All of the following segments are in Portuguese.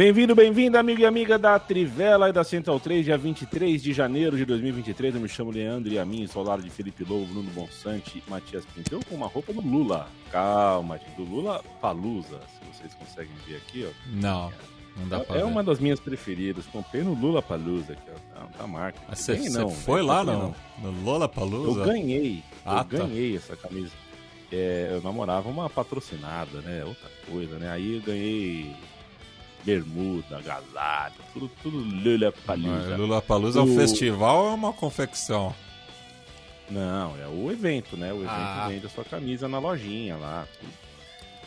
Bem-vindo, bem-vinda, amigo e amiga da Trivela e da Central 3, dia 23 de janeiro de 2023. Eu me chamo Leandro e a mim, sou lado de Felipe Lobo, Bruno Bonsante e Matias Pinto. Eu com uma roupa do Lula. Calma, do Lula Palusa, se vocês conseguem ver aqui, ó. Não, não dá é, pra É ver. uma das minhas preferidas. Comprei no Lula Palusa, que é a marca. Mas Você não, foi não lá comprei, no, no Lola Eu Palusa? ganhei. Ah, eu tá. ganhei essa camisa. É, eu namorava uma patrocinada, né? Outra coisa, né? Aí eu ganhei bermuda, agasalho, tudo, tudo Lula Palusa. Lula Palusa é um O- festival ou é uma confecção? Não, é o evento, né? O evento Ah. vende a sua camisa na lojinha lá.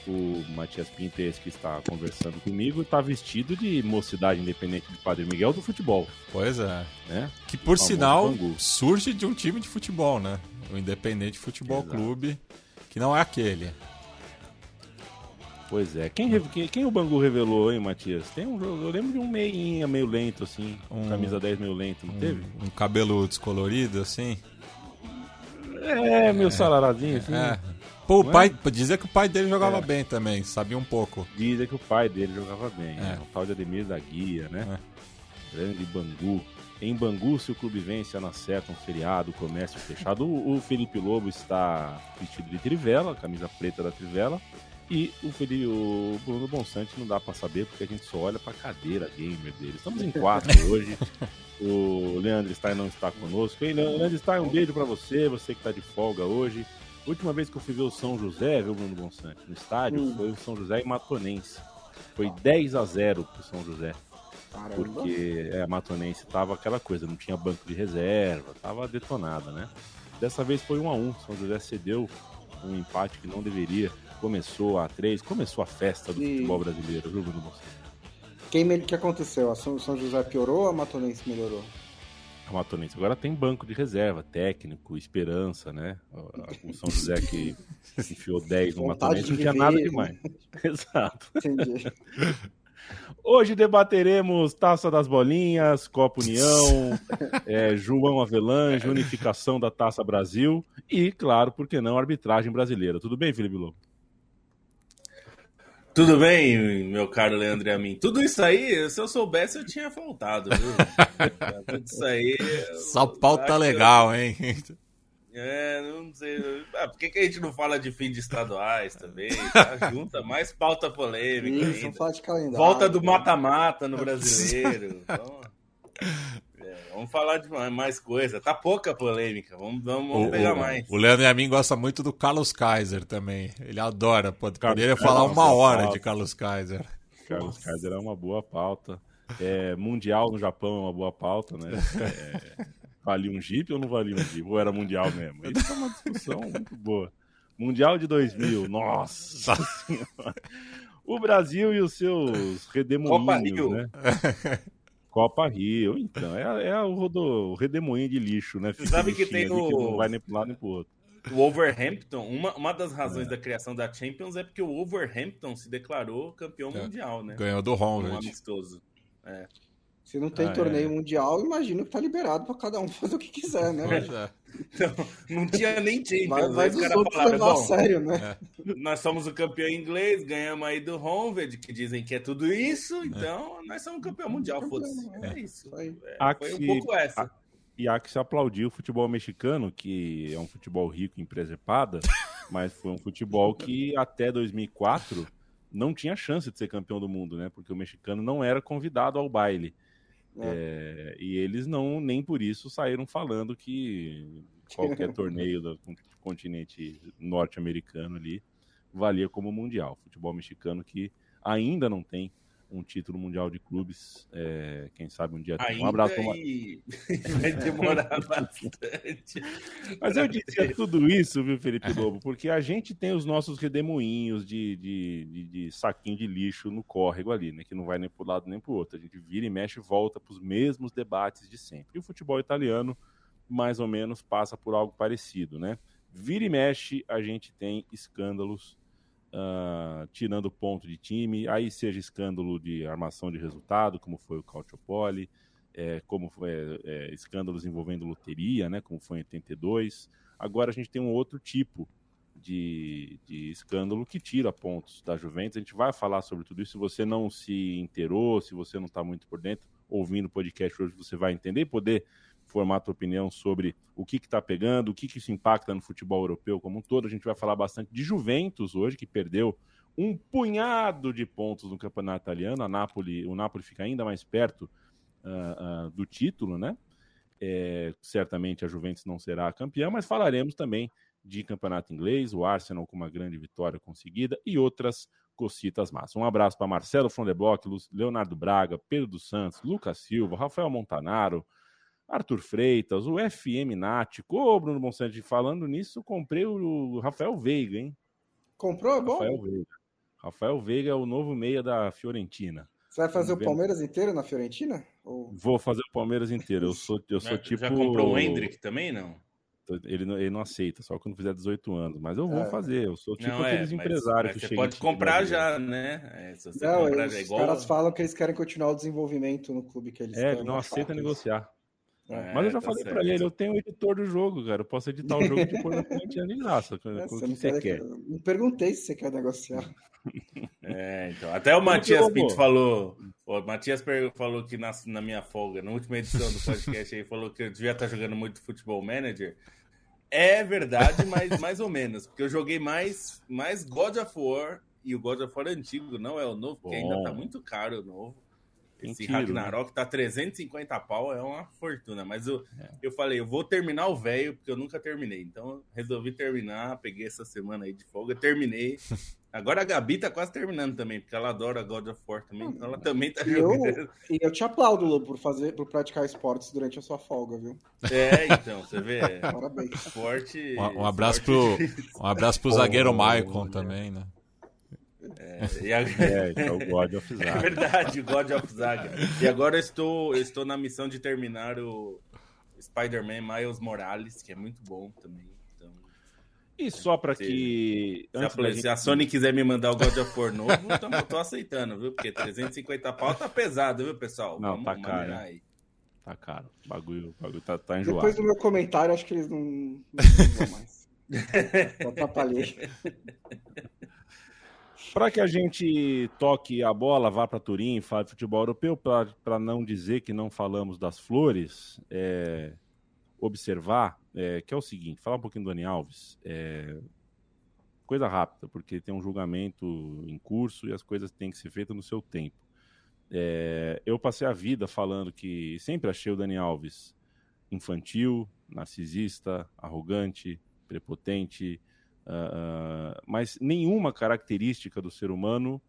O Matias Pintes, que está conversando comigo, está vestido de mocidade independente de Padre Miguel do futebol, Pois é. né? Que por sinal Bangu. surge de um time de futebol, né? O Independente Futebol Exato. Clube, que não é aquele. Pois é. Quem, quem, quem o Bangu revelou, hein, Matias? Tem um eu lembro de um meinha meio lento, assim. Um- Camisa 10 meio lento, não teve? Um, um cabelo descolorido, assim. É, meio salarazinho, assim. É. Pô, o Não é? pai, dizia que o pai dele jogava É. bem também, sabia um pouco. Dizem que o pai dele jogava bem, É. né? O tal de Ademir da Guia, né? Grande Bangu. Em Bangu, se o clube vence, ela acerta um feriado, comércio fechado. O, o Felipe Lobo está vestido de trivela, camisa preta da trivela. E o, Felipe, o Bruno Bonsante não dá pra saber, porque a gente só olha pra cadeira gamer dele. Estamos em quatro hoje. O Leandro Stein não está conosco. Ei, Leandro Stein, um beijo pra você, você que tá de folga hoje. Última vez que eu fui ver o São José, viu, Bruno Bonsante, no estádio, foi o São José e Matonense. Foi 10 a 0 pro São José. Caramba. Porque é, a Matonense tava aquela coisa, não tinha banco de reserva, tava detonada, né? Dessa vez foi 1 a 1 São José cedeu um empate que não deveria. Começou a 3, começou a festa do E- futebol brasileiro, viu, Bruno Bonsante? Quem que aconteceu? A São, São José piorou ou a Matonense melhorou? A Matonense agora tem banco de reserva, técnico, esperança, né? O São José que enfiou 10 no Matonense não tinha nada demais. Exato. Entendi. Hoje debateremos Taça das Bolinhas, Copa União, é, João Avelange, unificação da Taça Brasil e, claro, por que não, arbitragem brasileira. Tudo bem, Felipe Lobo? Tudo bem, meu caro Leandro e a mim. Tudo isso aí, se eu soubesse, eu tinha faltado, viu? Tudo isso aí. eu Só pauta legal, hein? É, não sei. Ah, por que, que a gente não fala de fim de estaduais também? Tá? Junta mais pauta polêmica Isso, ainda. falar de calendário. Volta do mata-mata no brasileiro. Então, vamos falar de mais- coisa. Tá pouca polêmica. Vamos, vamos, vamos O- pegar o, mais. o Leandro e a mim gosta muito do Carlos Kaiser também. Ele adora. Pode, Carlos poderia falar é uma hora pauta. de Carlos Kaiser. Carlos Kaiser é uma boa pauta. É, mundial no Japão é uma boa pauta, né? É, valia um Jeep ou não valia um Jeep? Ou era mundial mesmo? Isso é uma discussão muito boa. Mundial de 2000, nossa senhora. O Brasil e os seus redemoinhos, né? Copa Rio, então. É, é o, rodo, o redemoinho de lixo, né? Você sabe que tem ali que o- não vai nem pro lado nem pro outro. O Wolverhampton, uma, uma das É. razões da criação da Champions é porque o Wolverhampton se declarou campeão É. mundial, né? Ganhou do Um Honved. amistoso. Se não tem Ah, torneio é. mundial, imagino que tá liberado pra cada um fazer o que quiser, né? É. Então, não tinha nem Champions. Aí vai os outros falaram, levar a sério, né? nós somos o campeão inglês, ganhamos aí do Honved, que dizem que é tudo isso, então nós somos campeão mundial, foda-se. É isso. Isso aí. É, Há foi um pouco essa. E há que se aplaudir o futebol mexicano, que é um futebol rico em presepada, mas foi um futebol que até 2004 não tinha chance de ser campeão do mundo, né? Porque o mexicano não era convidado ao baile. É, e eles não, nem por isso, saíram falando que qualquer torneio do continente norte-americano ali valia como mundial. Futebol mexicano que ainda não tem um título mundial de clubes. É, quem sabe um dia tem. Um abraço e... Vai demorar bastante. Mas eu disse tudo isso, viu, Felipe Lobo? Porque a gente tem os nossos redemoinhos de, de, de, de saquinho de lixo no córrego ali, né? Que não vai nem para um lado nem para o outro. A gente vira e mexe e volta para os mesmos debates de sempre. E o futebol italiano, mais ou menos, passa por algo parecido, né? Vira e mexe, a gente tem escândalos uh, tirando ponto de time, aí seja escândalo de armação de resultado, como foi o Cautiopoli, é, como foi é, é, escândalos envolvendo loteria, né, como foi em 82. Agora a gente tem um outro tipo de, de, escândalo que tira pontos da Juventus. A gente vai falar sobre tudo isso. Se você não se inteirou, se você não está muito por dentro, ouvindo o podcast hoje, você vai entender e poder formar a tua opinião sobre o que está pegando, o que, que isso impacta no futebol europeu como um todo. A gente vai falar bastante de Juventus hoje, que perdeu um punhado de pontos no campeonato italiano. A Napoli, o Napoli fica ainda mais perto uh, uh, do título, né? É, certamente a Juventus não será a campeã, mas falaremos também de campeonato inglês, o Arsenal com uma grande vitória conseguida e outras cocitas massas. Um abraço para Marcelo Frondeblock, Leonardo Braga, Pedro dos Santos, Lucas Silva, Rafael Montanaro, Arthur Freitas, o FM Nático, ô Bruno Bonsante, falando nisso, comprei o Rafael Veiga, hein? Comprou? É bom? Rafael Veiga. Rafael Veiga é o novo meia da Fiorentina. Você vai fazer o Palmeiras inteiro na Fiorentina? Ou... Vou fazer o Palmeiras inteiro. Eu sou, eu sou tipo. Já comprou o Hendrick também, não? Ele, ele não aceita, só quando fizer 18 anos. Mas eu vou é. fazer. Eu sou tipo não, aqueles é, empresários mas, que Você pode comprar já, né? É, não, comprar, os igual... caras falam que eles querem continuar o desenvolvimento no clube que eles É, ele não aceita negociar. É, Mas eu já tá falei certo. pra ele, eu tenho o editor do jogo, cara. Eu posso editar o jogo depois da correntinha de graça. É, você, que você quer. Não perguntei se você quer negociar. É, então. Até o Matias Pinto falou. O Matias falou que na, na minha folga, na última edição do podcast, aí falou que eu devia estar jogando muito futebol manager. É verdade, mas mais ou menos. Porque eu joguei mais, mais God of War e o God of War antigo, não é o novo, porque Bom. ainda tá muito caro o novo. Esse tiro, Ragnarok né? tá 350 pau, é uma fortuna. Mas eu, é. eu falei, eu vou terminar o velho, porque eu nunca terminei. Então resolvi terminar, peguei essa semana aí de folga, terminei. Agora a Gabi tá quase terminando também, porque ela adora God of War também, então ela também tá jogando. Eu, e eu te aplaudo, Lu, por fazer, por praticar esportes durante a sua folga, viu? É, então, você vê. Parabéns. Esporte. Um, um abraço esporte... pro, um abraço pro zagueiro Maicon também, né? É, a... é, então God of Zaga. É verdade, o God of Zaga. E agora eu estou, eu estou na missão de terminar o Spider-Man Miles Morales, que é muito bom também. Então, e só para que. Se, a, gente... se, a, Sony quiser me mandar o God of War novo, eu tô aceitando, viu? Porque 350 pau tá pesado, viu, pessoal? Não, Vamos tá caro. Aí. Tá caro. O bagulho, o bagulho tá, tá enjoado. Depois do meu comentário, acho que eles não, não vão mais. Só atrapalhei. Para que a gente toque a bola, vá para Turim, fale de futebol europeu, para não dizer que não falamos das flores, é, observar é, que é o seguinte: falar um pouquinho do Dani Alves. É, coisa rápida, porque tem um julgamento em curso e as coisas têm que ser feitas no seu tempo. É, eu passei a vida falando que sempre achei o Dani Alves infantil, narcisista, arrogante, prepotente, Uh, mas nenhuma característica do ser humano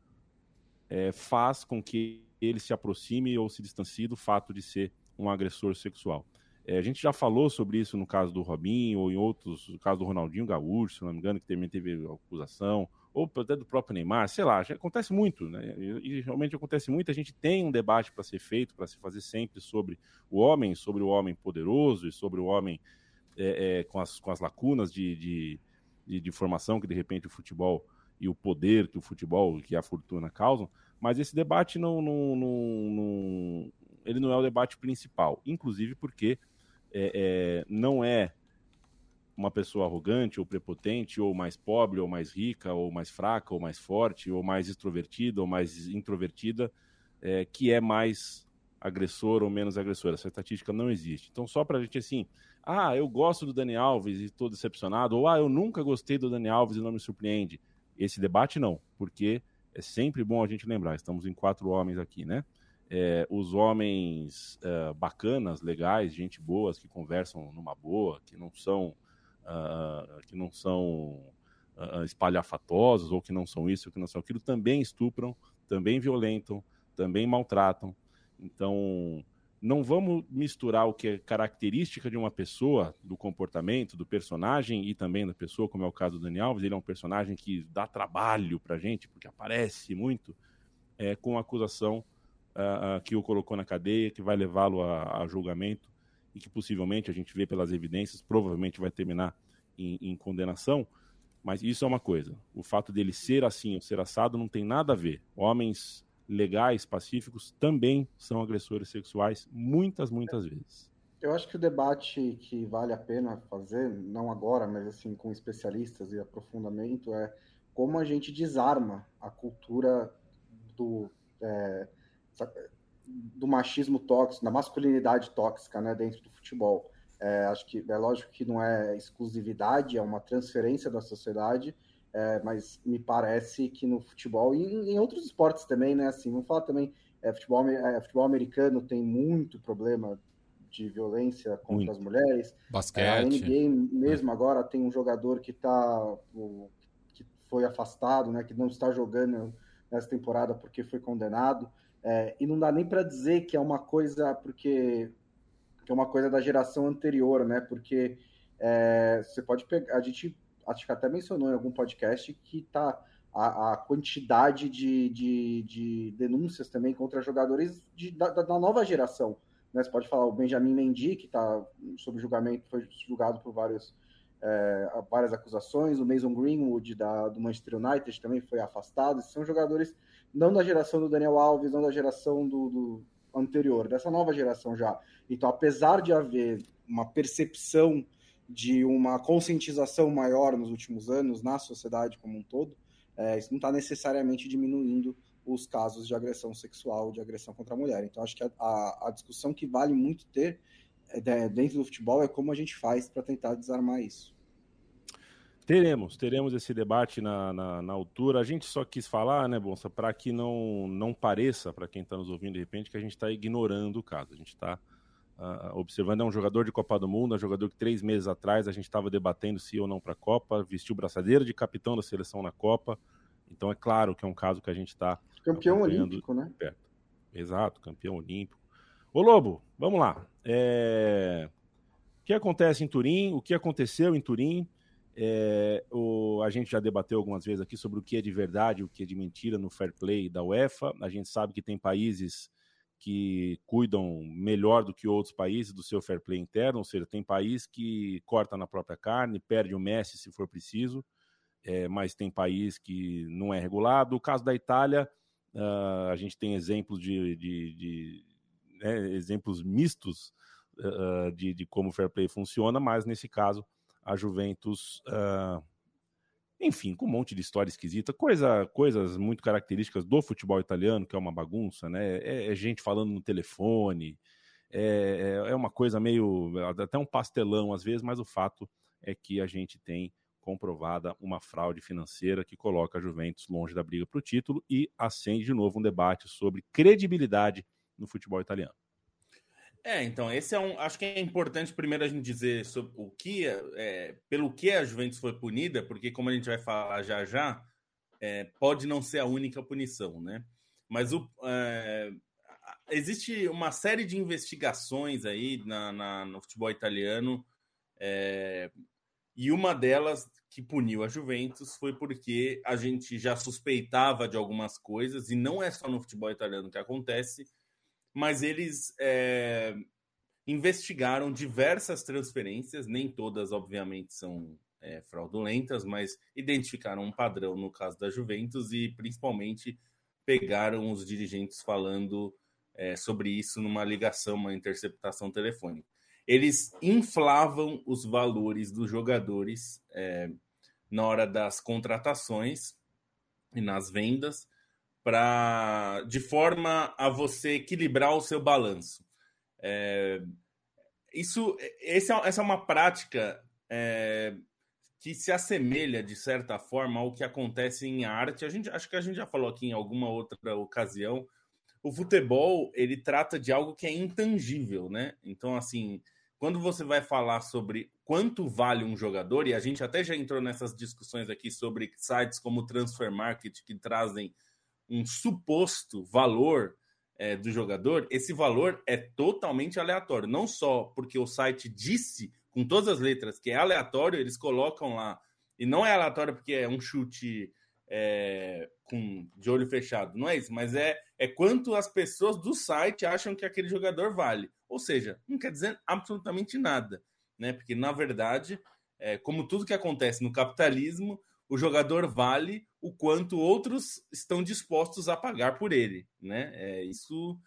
é, faz com que ele se aproxime ou se distancie do fato de ser um agressor sexual. É, a gente já falou sobre isso no caso do Robinho, ou em outros, no caso do Ronaldinho Gaúcho, se não me engano, que também teve acusação, ou até do próprio Neymar, sei lá, acontece muito, né? E, e realmente acontece muito. A gente tem um debate para ser feito, para se fazer sempre sobre o homem, sobre o homem poderoso e sobre o homem é, é, com, as, com as lacunas de, de de, de formação que de repente o futebol e o poder que o futebol, que a fortuna causam, mas esse debate não, não, não, não ele não é o debate principal, inclusive porque é, é, não é uma pessoa arrogante ou prepotente, ou mais pobre, ou mais rica, ou mais fraca, ou mais forte, ou mais extrovertida, ou mais introvertida, é, que é mais agressor ou menos agressor. Essa estatística não existe. Então, só para a gente, assim, ah, eu gosto do Dani Alves e estou decepcionado, ou ah, eu nunca gostei do Dani Alves e não me surpreende. Esse debate não, porque é sempre bom a gente lembrar, estamos em quatro homens aqui, né? É, os homens é, bacanas, legais, gente boas, que conversam numa boa, que não são, uh, que não são uh, espalhafatosos, ou que não são isso, ou que não são aquilo, também estupram, também violentam, também maltratam. Então, não vamos misturar o que é característica de uma pessoa, do comportamento, do personagem e também da pessoa, como é o caso do Dani Alves. Ele é um personagem que dá trabalho pra gente, porque aparece muito, é, com a acusação uh, uh, que o colocou na cadeia, que vai levá-lo a, a, julgamento e que possivelmente a gente vê pelas evidências, provavelmente vai terminar em, em condenação. Mas isso é uma coisa. O fato dele ser assim ou ser assado não tem nada a ver. Homens legais, pacíficos, também são agressores sexuais, muitas, muitas vezes. Eu acho que o debate que vale a pena fazer, não agora, mas assim com especialistas e aprofundamento, é como a gente desarma a cultura do, é, do machismo tóxico, da masculinidade tóxica né, dentro do futebol. É, acho que é lógico que não é exclusividade, é uma transferência da sociedade, é, mas me parece que no futebol e em, outros esportes também, né? Assim, vamos falar também, é, futebol, é, futebol americano tem muito problema de violência contra muito. as mulheres. Basquete. É, a NBA mesmo agora tem um jogador que tá que foi afastado, né? Que não está jogando nessa temporada porque foi condenado. É, e não dá nem para dizer que é uma coisa porque que é uma coisa da geração anterior, né? Porque é, você pode pegar, a gente acho que até mencionou em algum podcast que tá a, a quantidade de, de, de, denúncias também contra jogadores de, da, da, nova geração. Né? Você pode falar o Benjamin Mendy, que está sob julgamento, foi julgado por vários, é, várias acusações, o Mason Greenwood da, do Manchester United também foi afastado. Esses são jogadores não da geração do Daniel Alves, não da geração do, do anterior, dessa nova geração já. Então, apesar de haver uma percepção de uma conscientização maior nos últimos anos na sociedade como um todo, é, isso não está necessariamente diminuindo os casos de agressão sexual, de agressão contra a mulher. Então, acho que a, a, a discussão que vale muito ter é, dentro do futebol é como a gente faz para tentar desarmar isso. Teremos, teremos esse debate na, na, na, altura. A gente só quis falar, né, Bonsa, para que não, não pareça, para quem está nos ouvindo de repente, que a gente está ignorando o caso. A gente está Uh, observando, é um jogador de Copa do Mundo, é um jogador que três meses atrás a gente estava debatendo se ou não para a Copa, vestiu braçadeira de capitão da seleção na Copa. Então é claro que é um caso que a gente está. Campeão olímpico, né? Perto. Exato, campeão olímpico. Ô Lobo, vamos lá. É... O que acontece em Turim? O que aconteceu em Turim? É... O... A gente já debateu algumas vezes aqui sobre o que é de verdade o que é de mentira no fair play da UEFA. A gente sabe que tem países que cuidam melhor do que outros países do seu fair play interno, ou seja, tem país que corta na própria carne, perde o Messi se for preciso, é, mas tem país que não é regulado. O caso da Itália, uh, a gente tem exemplos de, de, de né, exemplos mistos uh, de, de, como o fair play funciona, mas nesse caso a Juventus uh, enfim, com um monte de história esquisita, coisa, coisas muito características do futebol italiano, que é uma bagunça, né? É, é gente falando no telefone, é, é, é uma coisa meio. até um pastelão às vezes, mas o fato é que a gente tem comprovada uma fraude financeira que coloca a Juventus longe da briga para o título e acende de novo um debate sobre credibilidade no futebol italiano. É, então, esse é um. Acho que é importante primeiro a gente dizer sobre o que, é, pelo que a Juventus foi punida, porque, como a gente vai falar já já, é, pode não ser a única punição, né? Mas o, é, existe uma série de investigações aí na, na no futebol italiano, é, e uma delas que puniu a Juventus foi porque a gente já suspeitava de algumas coisas, e não é só no futebol italiano que acontece mas eles é, investigaram diversas transferências, nem todas, obviamente, são é, fraudulentas, mas identificaram um padrão no caso da Juventus e principalmente pegaram os dirigentes falando é, sobre isso numa ligação, uma interceptação telefônica. Eles inflavam os valores dos jogadores é, na hora das contratações e nas vendas para de forma a você equilibrar o seu balanço. É, isso, esse é, essa é uma prática é, que se assemelha de certa forma ao que acontece em arte. A gente acho que a gente já falou aqui em alguma outra ocasião. O futebol ele trata de algo que é intangível, né? Então assim, quando você vai falar sobre quanto vale um jogador e a gente até já entrou nessas discussões aqui sobre sites como Transfer Market que trazem um suposto valor é, do jogador, esse valor é totalmente aleatório. Não só porque o site disse com todas as letras que é aleatório, eles colocam lá. E não é aleatório porque é um chute é, com de olho fechado. Não é isso, mas é, é quanto as pessoas do site acham que aquele jogador vale. Ou seja, não quer dizer absolutamente nada. Né? Porque, na verdade, é, como tudo que acontece no capitalismo, o jogador vale o quanto outros estão dispostos a pagar por ele, né? É, isso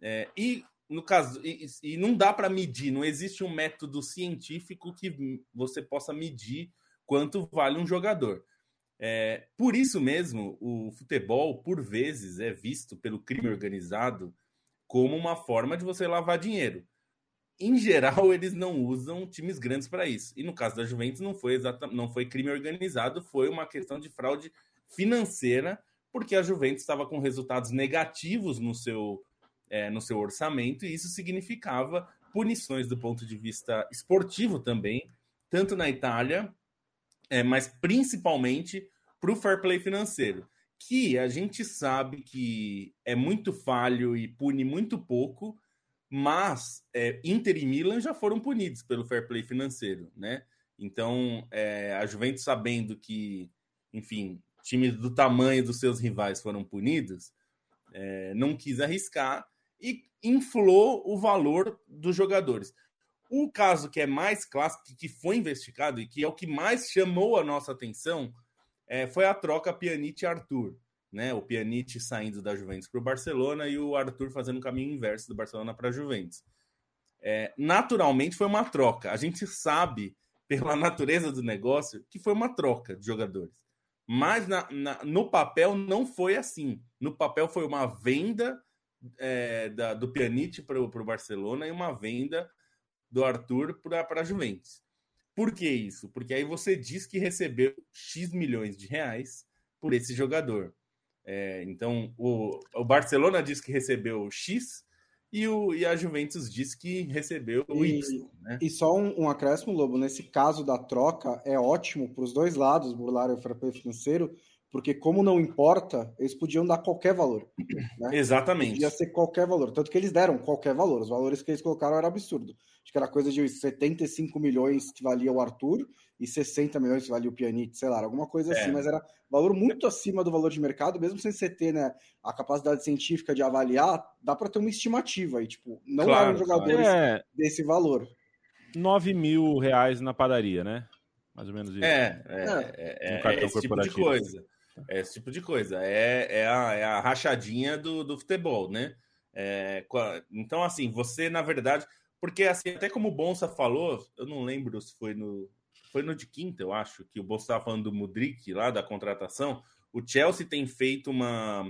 é, e no caso e, e não dá para medir, não existe um método científico que você possa medir quanto vale um jogador. É, por isso mesmo, o futebol, por vezes, é visto pelo crime organizado como uma forma de você lavar dinheiro em geral, eles não usam times grandes para isso. E no caso da Juventus, não foi exatamente, não foi crime organizado, foi uma questão de fraude financeira, porque a Juventus estava com resultados negativos no seu, é, no seu orçamento, e isso significava punições do ponto de vista esportivo também, tanto na Itália, é, mas principalmente para o fair play financeiro, que a gente sabe que é muito falho e pune muito pouco mas é, Inter e Milan já foram punidos pelo fair play financeiro, né? Então, é, a Juventus sabendo que, enfim, times do tamanho dos seus rivais foram punidos, é, não quis arriscar e inflou o valor dos jogadores. O caso que é mais clássico, que foi investigado e que é o que mais chamou a nossa atenção, é, foi a troca Pjanic-Arthur né? O Pjanic saindo da Juventus para o Barcelona e o Arthur fazendo o caminho inverso do Barcelona para a Juventus. É, naturalmente foi uma troca. A gente sabe, pela natureza do negócio, que foi uma troca de jogadores. Mas na, na, no papel não foi assim. No papel foi uma venda é, da, do Pjanic para o Barcelona e uma venda do Arthur para a Juventus. Por que isso? Porque aí você diz que recebeu X milhões de reais por esse jogador. É, então, o, o Barcelona diz que recebeu X e, o, e a Juventus diz que recebeu o Y. Né? E só um, um, acréscimo, Lobo, nesse caso da troca, é ótimo para os dois lados burlarem o fair play financeiro, porque como não importa, eles podiam dar qualquer valor. Né? Exatamente. Podia ser qualquer valor. Tanto que eles deram qualquer valor. Os valores que eles colocaram era absurdo. Acho que era coisa de 75 milhões que valia o Arthur e 60 milhões que valia o Pjanic, sei lá, alguma coisa é. assim, mas era valor muito acima do valor de mercado, mesmo sem você ter né, a capacidade científica de avaliar, dá para ter uma estimativa aí, tipo, não claro, eram jogadores é. desse valor. 9 mil reais na padaria, né? Mais ou menos isso. É, é, é, é, é esse tipo de coisa. É esse tipo de coisa. É, é, a, é a rachadinha do, do futebol, né? É, então, assim, você, na verdade, porque assim, até como o Bonsa falou, eu não lembro se foi no, foi no de quinta, eu acho, que o Bolso estava falando do Mudrik lá, da contratação. O Chelsea tem feito uma,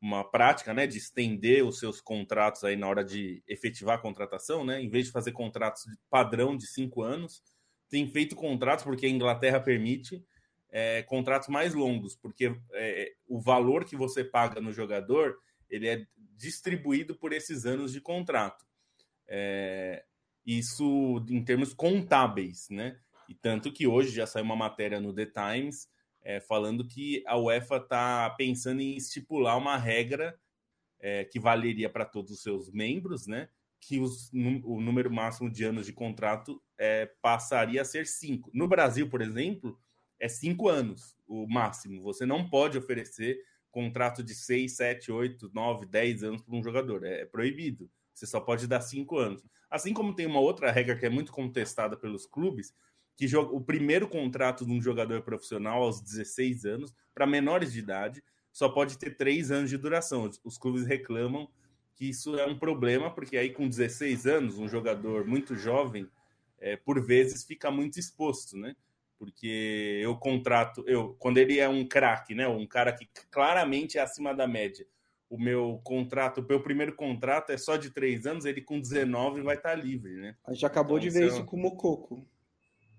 uma prática né, de estender os seus contratos aí na hora de efetivar a contratação, né? Em vez de fazer contratos de padrão de cinco anos, tem feito contratos, porque a Inglaterra permite, é, contratos mais longos, porque é, o valor que você paga no jogador ele é distribuído por esses anos de contrato. É, isso em termos contábeis, né? E tanto que hoje já saiu uma matéria no The Times é, falando que a UEFA está pensando em estipular uma regra é, que valeria para todos os seus membros, né? Que os, o número máximo de anos de contrato é, passaria a ser cinco. No Brasil, por exemplo, é cinco anos o máximo. Você não pode oferecer contrato de seis, sete, oito, nove, dez anos para um jogador. É, é proibido. Você só pode dar cinco anos. Assim como tem uma outra regra que é muito contestada pelos clubes, que o primeiro contrato de um jogador profissional aos 16 anos, para menores de idade, só pode ter três anos de duração. Os, clubes reclamam que isso é um problema, porque aí com 16 anos, um jogador muito jovem, é, por vezes fica muito exposto, né? Porque eu contrato, eu quando ele é um craque, né? Um cara que claramente é acima da média. O meu contrato, o meu primeiro contrato é só de três anos, ele com 19 vai estar livre, né? A gente acabou então, de ver isso com o Mococo.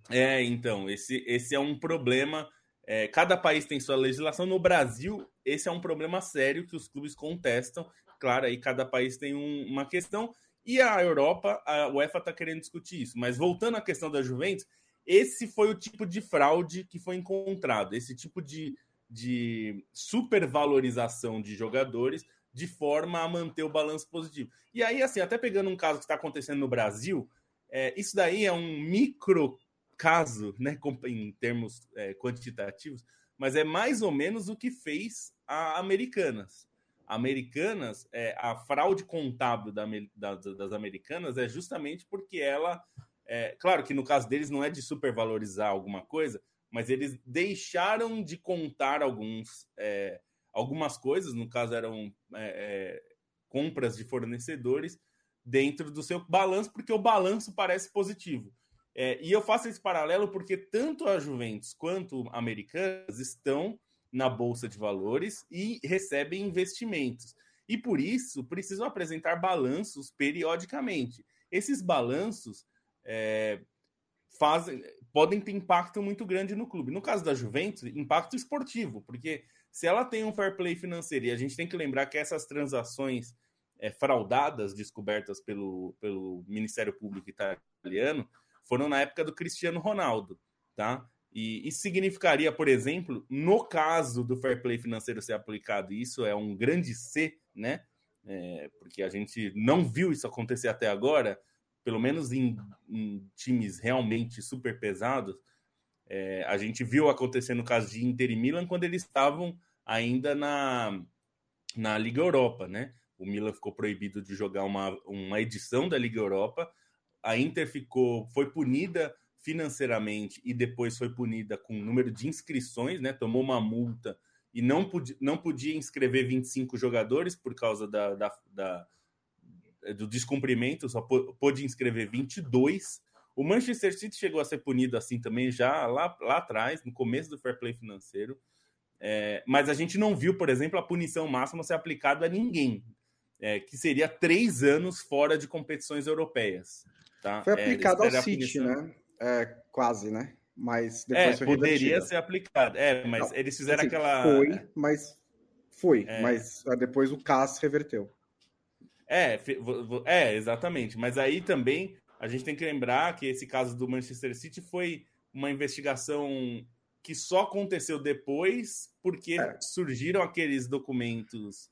É, então, esse, esse é um problema. É, cada país tem sua legislação. No Brasil, esse é um problema sério que os clubes contestam. Claro, aí cada país tem um, uma questão. E a Europa, a UEFA está querendo discutir isso. Mas voltando à questão da Juventus, esse foi o tipo de fraude que foi encontrado. Esse tipo de, de supervalorização de jogadores de forma a manter o balanço positivo. E aí, assim, até pegando um caso que está acontecendo no Brasil, é, isso daí é um micro caso, né, em termos é, quantitativos, mas é mais ou menos o que fez a Americanas. Americanas, é, a fraude contábil da, da, das Americanas é justamente porque ela, é, claro que no caso deles não é de supervalorizar alguma coisa, mas eles deixaram de contar alguns, é, algumas coisas, no caso eram é, é, compras de fornecedores, dentro do seu balanço, porque o balanço parece positivo. É, e eu faço esse paralelo porque tanto a Juventus quanto a Americanas estão na Bolsa de Valores e recebem investimentos. E por isso precisam apresentar balanços periodicamente. Esses balanços é, fazem, podem ter impacto muito grande no clube. No caso da Juventus, impacto esportivo, porque se ela tem um fair play financeiro, e a gente tem que lembrar que essas transações é, fraudadas descobertas pelo, pelo Ministério Público italiano foram na época do Cristiano Ronaldo, tá? E isso significaria, por exemplo, no caso do fair play financeiro ser aplicado, isso é um grande C, né? É, porque a gente não viu isso acontecer até agora, pelo menos em, em times realmente super pesados. É, a gente viu acontecer no caso de Inter e Milan quando eles estavam ainda na, na Liga Europa, né? O Milan ficou proibido de jogar uma, uma edição da Liga Europa. A Inter ficou, foi punida financeiramente e depois foi punida com o número de inscrições, né? Tomou uma multa e não podia, não podia inscrever 25 jogadores por causa da, da, da do descumprimento, só pôde inscrever 22. O Manchester City chegou a ser punido assim também já lá, lá atrás, no começo do fair play financeiro. É, mas a gente não viu, por exemplo, a punição máxima ser aplicada a ninguém, é, que seria três anos fora de competições europeias. Tá? Foi é, aplicado ao City, né? É, quase, né? Mas depois é, poderia ser aplicado. É, mas não, eles fizeram assim, aquela. Foi, mas foi. É. Mas ah, depois o CAS reverteu. É, é, exatamente. Mas aí também a gente tem que lembrar que esse caso do Manchester City foi uma investigação que só aconteceu depois porque é. surgiram aqueles documentos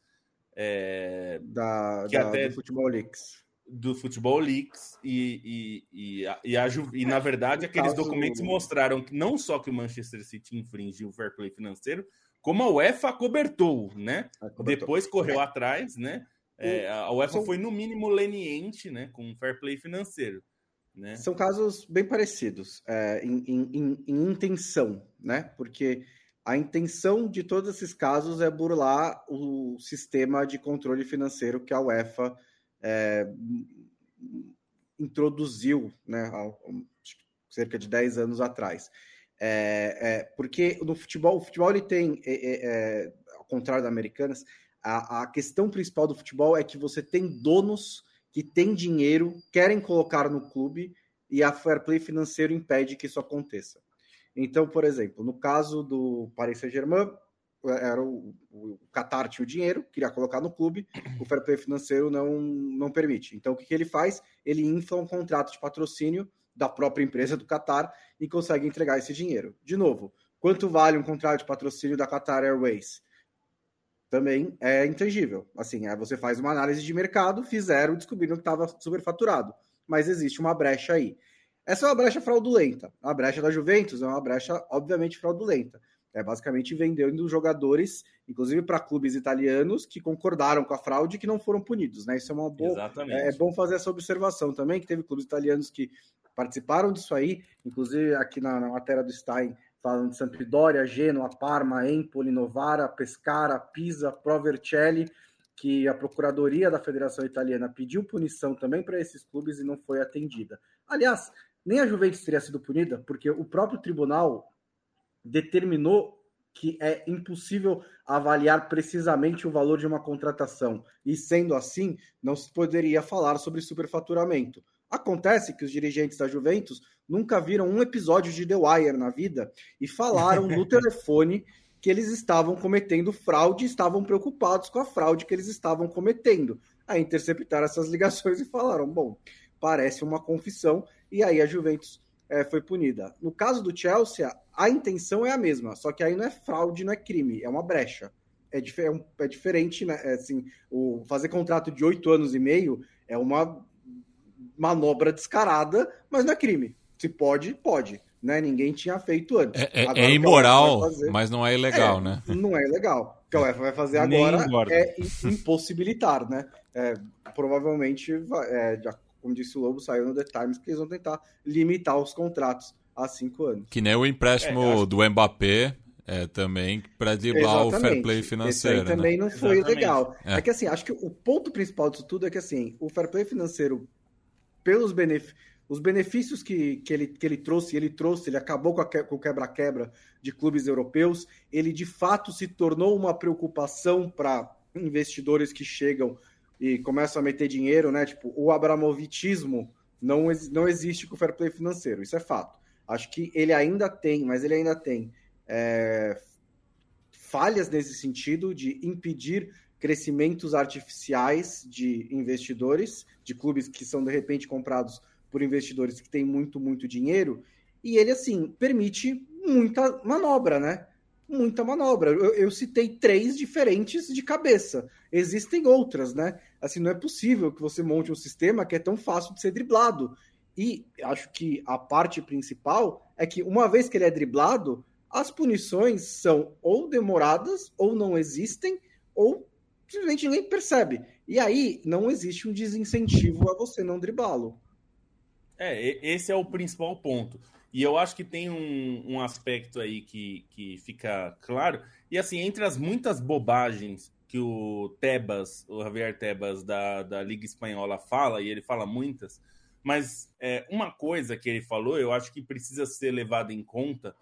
é, da, que da, até, do Futebol Leaks do Futebol Leaks e, e, e, a, e, a, e na verdade aqueles documentos mostraram que não só que o Manchester City infringiu o fair play financeiro, como a UEFA cobertou, né? Cobertou. Depois correu é. atrás, né? É, a UEFA São... foi no mínimo leniente, né? Com o fair play financeiro. Né? São casos bem parecidos é, em, em, em intenção, né? Porque a intenção de todos esses casos é burlar o sistema de controle financeiro que a UEFA é, introduziu né, há cerca de 10 anos atrás. É, é, porque no futebol, o futebol ele tem, é, é, é, ao contrário da Americanas, a, a, questão principal do futebol é que você tem donos que têm dinheiro, querem colocar no clube e a fair play financeiro impede que isso aconteça. Então, por exemplo, no caso do Paris Saint-Germain, era o, o Qatar tinha o dinheiro, queria colocar no clube, o fair play financeiro não, não permite. Então, o que, que ele faz? Ele infla um contrato de patrocínio da própria empresa do Qatar e consegue entregar esse dinheiro. De novo, quanto vale um contrato de patrocínio da Qatar Airways? Também é intangível. Assim, aí você faz uma análise de mercado, fizeram, descobriram que estava superfaturado. Mas existe uma brecha aí. Essa é uma brecha fraudulenta. A brecha da Juventus é uma brecha, obviamente, fraudulenta. É basicamente vendendo jogadores, inclusive para clubes italianos que concordaram com a fraude e que não foram punidos, né? Isso é uma boa. É, é, bom fazer essa observação também, que teve clubes italianos que participaram disso aí, inclusive aqui na, na matéria do Stein, falando de Sampdoria, Genoa, Parma, Empoli, Novara, Pescara, Pisa, Provercelli, que a Procuradoria da Federação Italiana pediu punição também para esses clubes e não foi atendida. Aliás, nem a Juventus teria sido punida, porque o próprio tribunal determinou que é impossível avaliar precisamente o valor de uma contratação. E sendo assim, não se poderia falar sobre superfaturamento. Acontece que os dirigentes da Juventus nunca viram um episódio de The Wire na vida e falaram no telefone que eles estavam cometendo fraude e estavam preocupados com a fraude que eles estavam cometendo. Aí interceptaram essas ligações e falaram: bom, parece uma confissão, e aí a Juventus é, foi punida. No caso do Chelsea, a intenção é a mesma, só que aí não é fraude, não é crime, é uma brecha. é, é, é diferente, né? É, assim, o fazer contrato de oito anos e meio é uma manobra descarada, mas não é crime. Se pode, pode. Né? Ninguém tinha feito antes. É, é, é imoral, fazer... mas não é ilegal, é, né? Não é ilegal. O que a UEFA vai fazer agora é impossibilitar, né? É, provavelmente, vai, já, como disse o Lobo, saiu no The Times que eles vão tentar limitar os contratos a cinco anos. Que nem o empréstimo do Mbappé, é, também para driblar o fair play financeiro. Esse aí também né? não foi Exatamente. legal. É. é. que assim, acho que o ponto principal disso tudo é que assim, o fair play financeiro, pelos benefícios. Os benefícios que, que, ele, que ele trouxe, ele trouxe, ele acabou com, com o quebra-quebra de clubes europeus, ele de fato se tornou uma preocupação para investidores que chegam e começam a meter dinheiro, né? Tipo, o abramovitismo não, não existe com o fair play financeiro, isso é fato. Acho que ele ainda tem, mas ele ainda tem é, falhas nesse sentido de impedir crescimentos artificiais de investidores, de clubes que são de repente comprados por investidores que têm muito, muito dinheiro, e ele, assim, permite muita manobra, né? Muita manobra. Eu, eu, citei três diferentes de cabeça. Existem outras, né? Assim, não é possível que você monte um sistema que é tão fácil de ser driblado. E acho que a parte principal é que, uma vez que ele é driblado, as punições são ou demoradas, ou não existem, ou simplesmente ninguém percebe. E aí não existe um desincentivo a você não driblá-lo. É, esse é o principal ponto. E eu acho que tem um, um aspecto aí que, que fica claro. E assim, entre as muitas bobagens que o Tebas, o Javier Tebas da, da Liga Espanhola fala, e ele fala muitas, mas é, uma coisa que ele falou, eu acho que precisa ser levada em conta,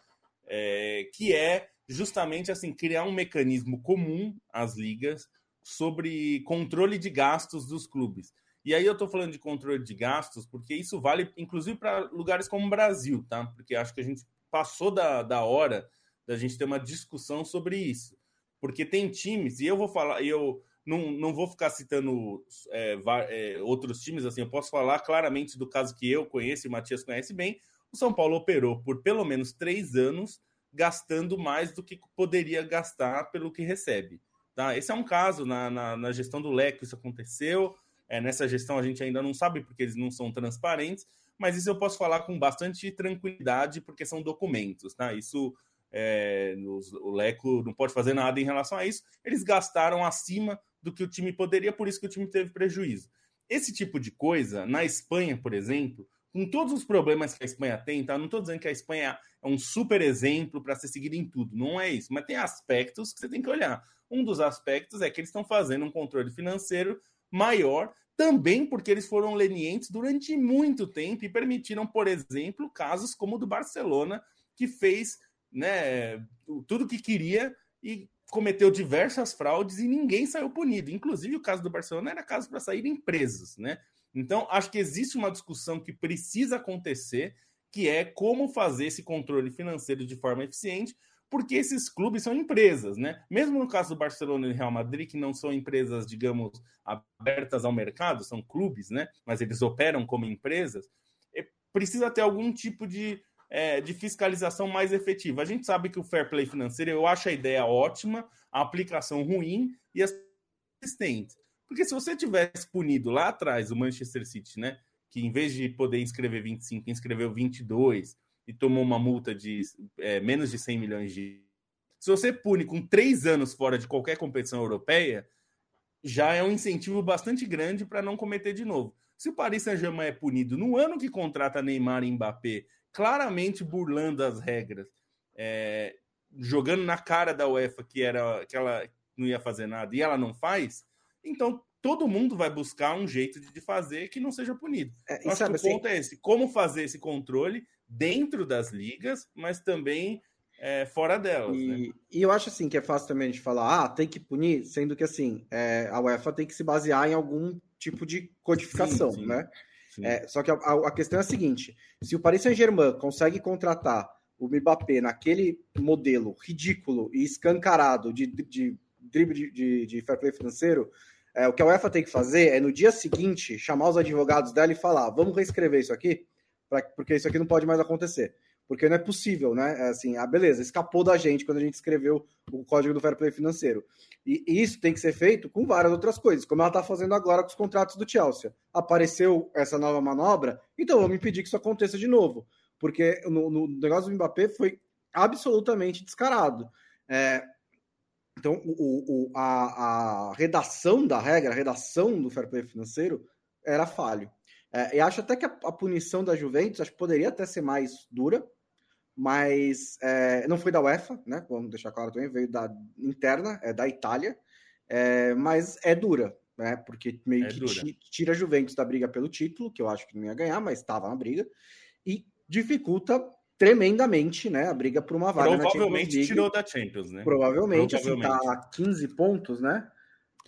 é, que é justamente assim criar um mecanismo comum às ligas sobre controle de gastos dos clubes. E aí eu estou falando de controle de gastos porque isso vale inclusive para lugares como o Brasil, tá? Porque acho que a gente passou da, da hora da gente ter uma discussão sobre isso. Porque tem times, e eu vou falar, eu não, não vou ficar citando é, é, outros times, assim, eu posso falar claramente do caso que eu conheço e o Matias conhece bem, o São Paulo operou por pelo menos três anos gastando mais do que poderia gastar pelo que recebe. Tá? Esse é um caso na, na, na gestão do Leco, isso aconteceu. É, nessa gestão a gente ainda não sabe porque eles não são transparentes, mas isso eu posso falar com bastante tranquilidade porque são documentos. Tá? Isso é, os, o Leco não pode fazer nada em relação a isso. Eles gastaram acima do que o time poderia, por isso que o time teve prejuízo. Esse tipo de coisa, na Espanha, por exemplo, com todos os problemas que a Espanha tem, tá? Não estou dizendo que a Espanha é um super exemplo para ser seguido em tudo, não é isso, mas tem aspectos que você tem que olhar. Um dos aspectos é que eles estão fazendo um controle financeiro maior, também porque eles foram lenientes durante muito tempo e permitiram, por exemplo, casos como o do Barcelona, que fez né, tudo o que queria e cometeu diversas fraudes e ninguém saiu punido. Inclusive, o caso do Barcelona era caso para sair empresas, né? Então, acho que existe uma discussão que precisa acontecer, que é como fazer esse controle financeiro de forma eficiente, porque esses clubes são empresas, né? Mesmo no caso do Barcelona e Real Madrid, que não são empresas, digamos, abertas ao mercado, são clubes, né? Mas eles operam como empresas, é, precisa ter algum tipo de, é, de fiscalização mais efetiva. A gente sabe que o fair play financeiro, eu acho a ideia ótima, a aplicação ruim e as existentes. Porque se você tivesse punido lá atrás o Manchester City, né? Que em vez de poder inscrever 25, inscreveu 22 e tomou uma multa de é, menos de 100 milhões de. Se você pune com três anos fora de qualquer competição europeia, já é um incentivo bastante grande para não cometer de novo. Se o Paris Saint-Germain é punido no ano que contrata Neymar e Mbappé, claramente burlando as regras, é, jogando na cara da UEFA que era que ela não ia fazer nada e ela não faz, então todo mundo vai buscar um jeito de fazer que não seja punido. É, Acho sabe, o ponto assim... é esse: como fazer esse controle dentro das ligas, mas também é, fora delas. E, né? e, eu acho assim que é fácil também de falar, ah, tem que punir, sendo que assim, é, a UEFA tem que se basear em algum tipo de codificação, sim, sim, né? Sim. É, só que a, a, questão é a seguinte: se o Paris Saint-Germain consegue contratar o Mbappé naquele modelo ridículo e escancarado de, de, de drible de, de, de fair play financeiro, é, o que a UEFA tem que fazer é no dia seguinte chamar os advogados dela e falar: vamos reescrever isso aqui, pra, porque isso aqui não pode mais acontecer. Porque não é possível, né? É assim, ah, beleza, escapou da gente quando a gente escreveu o código do fair play financeiro. E, e isso tem que ser feito com várias outras coisas, como ela está fazendo agora com os contratos do Chelsea. Apareceu essa nova manobra, então vamos impedir que isso aconteça de novo. Porque no, no negócio do Mbappé foi absolutamente descarado. É, então, o, o, a, a, redação da regra, a redação do fair play financeiro era falho. É, e acho até que a, a, punição da Juventus acho que poderia até ser mais dura, mas é, não foi da UEFA, né? Vamos deixar claro também, veio da interna, é da Itália, é, mas é dura, né? Porque meio é que dura. tira a Juventus da briga pelo título, que eu acho que não ia ganhar, mas estava na briga, e dificulta tremendamente, né? A briga por uma vaga Provavelmente tirou da Champions, né? Provavelmente, Provavelmente. assim, tá a 15 pontos, né?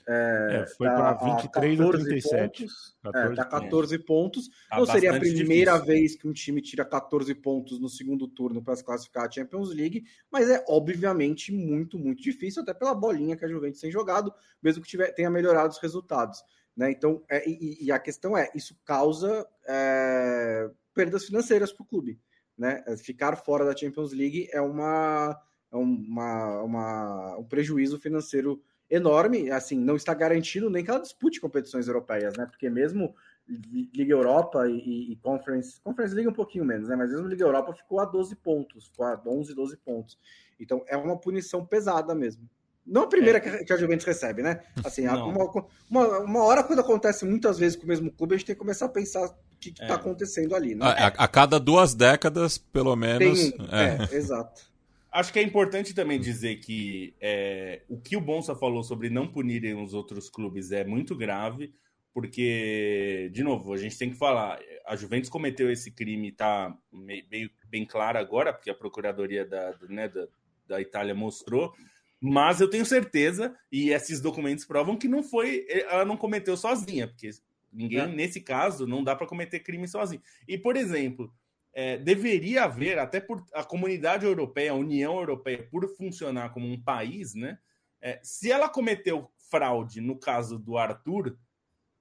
É, é, foi tá para 23 ou 37. Pontos. 14 é, tá 14 pontos. Tá Não seria a primeira difícil. vez que um time tira 14 pontos no segundo turno para se classificar à Champions League, mas é obviamente muito, muito difícil, até pela bolinha que a Juventus tem jogado, mesmo que tiver, tenha melhorado os resultados. Né? Então, é, e, e, a questão é, isso causa é, perdas financeiras para o clube. Né? Ficar fora da Champions League é, uma, é uma, uma, um prejuízo financeiro enorme, assim, não está garantido nem que ela dispute competições europeias, né? Porque mesmo Liga Europa e, e, Conference, Conference League um pouquinho menos, né? Mas mesmo Liga Europa ficou a 12 pontos, ficou a 11, 12 pontos. Então é uma punição pesada mesmo. Não a primeira é. que a Juventus recebe, né? Assim, uma, uma, uma, hora quando acontece muitas vezes com o mesmo clube, a gente tem que começar a pensar que está é. acontecendo ali, né? A, a, cada duas décadas, pelo menos. Tem, é. é exato. Acho que é importante também dizer que é, o que o Bonsa falou sobre não punirem os outros clubes é muito grave, porque, de novo, a gente tem que falar, a Juventus cometeu esse crime, tá meio bem claro agora, porque a Procuradoria da, né, da, da Itália mostrou, mas eu tenho certeza, e esses documentos provam que não foi, ela não cometeu sozinha, porque ninguém, é. nesse caso, não dá para cometer crime sozinho. E, por exemplo, é, deveria haver, até por a comunidade europeia, a União Europeia, por funcionar como um país, né? É, se ela cometeu fraude no caso do Arthur,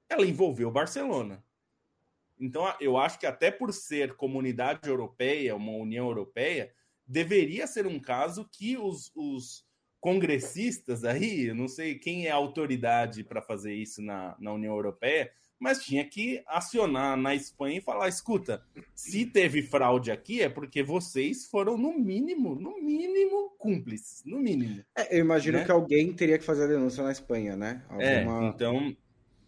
ela envolveu Barcelona. Então, eu acho que até por ser comunidade europeia, uma União Europeia, deveria ser um caso que os, os congressistas aí, eu não sei quem é a autoridade para fazer isso na, na União Europeia, mas tinha que acionar na Espanha e falar: escuta, se teve fraude aqui é porque vocês foram, no mínimo, no mínimo, cúmplices. No mínimo. É, eu imagino né? que alguém teria que fazer a denúncia na Espanha, né? É, Alguma... É, então.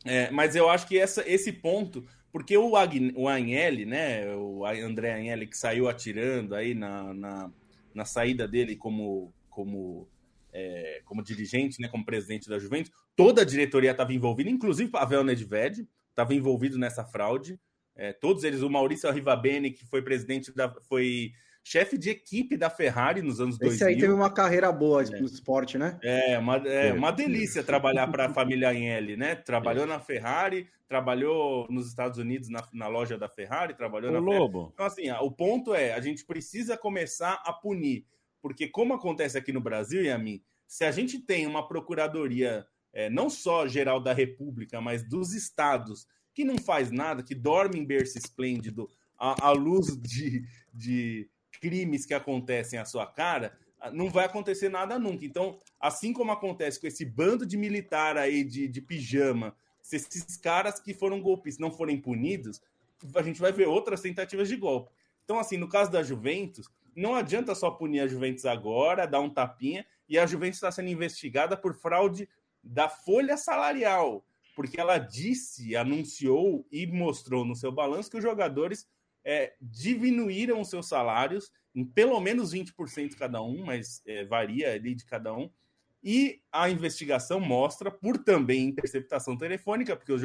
É, mas eu acho que essa, esse ponto. Porque o, Agn, o Agnelli, né? O André Agnelli, que saiu atirando aí na, na, na saída dele como. como é, como dirigente, né, como presidente da Juventus, toda a diretoria estava envolvida, inclusive Pavel Nedved, estava envolvido nessa fraude. É, todos eles, o Maurício Arrivabene, que foi presidente da. foi chefe de equipe da Ferrari nos anos Esse 2000. Esse aí teve uma carreira boa é. no esporte, né? É, uma, é, uma delícia trabalhar para a família Agnelli, né? Trabalhou na Ferrari, trabalhou nos Estados Unidos na, na loja da Ferrari, trabalhou o na Lobo. Ferrari. Então, assim, o ponto é, a gente precisa começar a punir, porque como acontece aqui no Brasil, e a mim, se a gente tem uma procuradoria é, não só geral da República, mas dos estados, que não faz nada, que dorme em berço esplêndido à, à luz de, de crimes que acontecem à sua cara, não vai acontecer nada nunca. Então, assim como acontece com esse bando de militar aí de, de pijama, se esses caras que foram golpistas não forem punidos, a gente vai ver outras tentativas de golpe. Então, assim, no caso da Juventus, não adianta só punir a Juventus agora, dar um tapinha, e a Juventus está sendo investigada por fraude da folha salarial, porque ela disse, anunciou e mostrou no seu balanço que os jogadores é, diminuíram os seus salários em pelo menos 20% cada um, mas é, varia ali de cada um. E a investigação mostra, por também interceptação telefônica, porque os,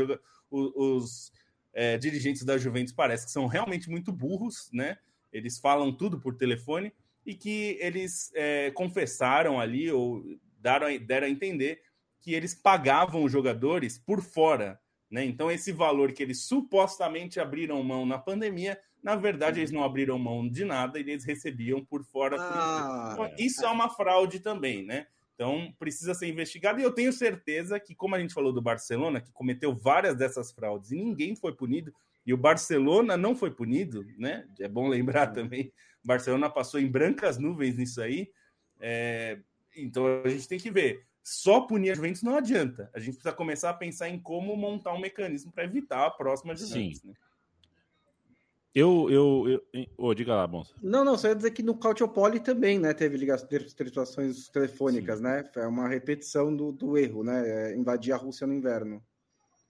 os, é, dirigentes da Juventus parece que são realmente muito burros, né? Eles falam tudo por telefone e que eles é, confessaram ali ou deram, deram a entender que eles pagavam os jogadores por fora. Né? Então, esse valor que eles supostamente abriram mão na pandemia, na verdade, eles não abriram mão de nada e eles recebiam por fora. Ah, então, isso é uma fraude também, né? Então, precisa ser investigado. E eu tenho certeza que, como a gente falou do Barcelona, que cometeu várias dessas fraudes e ninguém foi punido, E o Barcelona não foi punido, né? É bom lembrar também. O Barcelona passou em brancas nuvens nisso aí. É... Então a gente tem que ver. Só punir a Juventus não adianta. A gente precisa começar a pensar em como montar um mecanismo para evitar a próxima Juventus. Sim. Né? Eu, eu, eu oh, diga lá, Bonsa. Não, não, só ia dizer que no Cautiopoli também, né, teve ligações, situações telefônicas, Sim. né? É uma repetição do, do erro, né? É invadir a Rússia no inverno.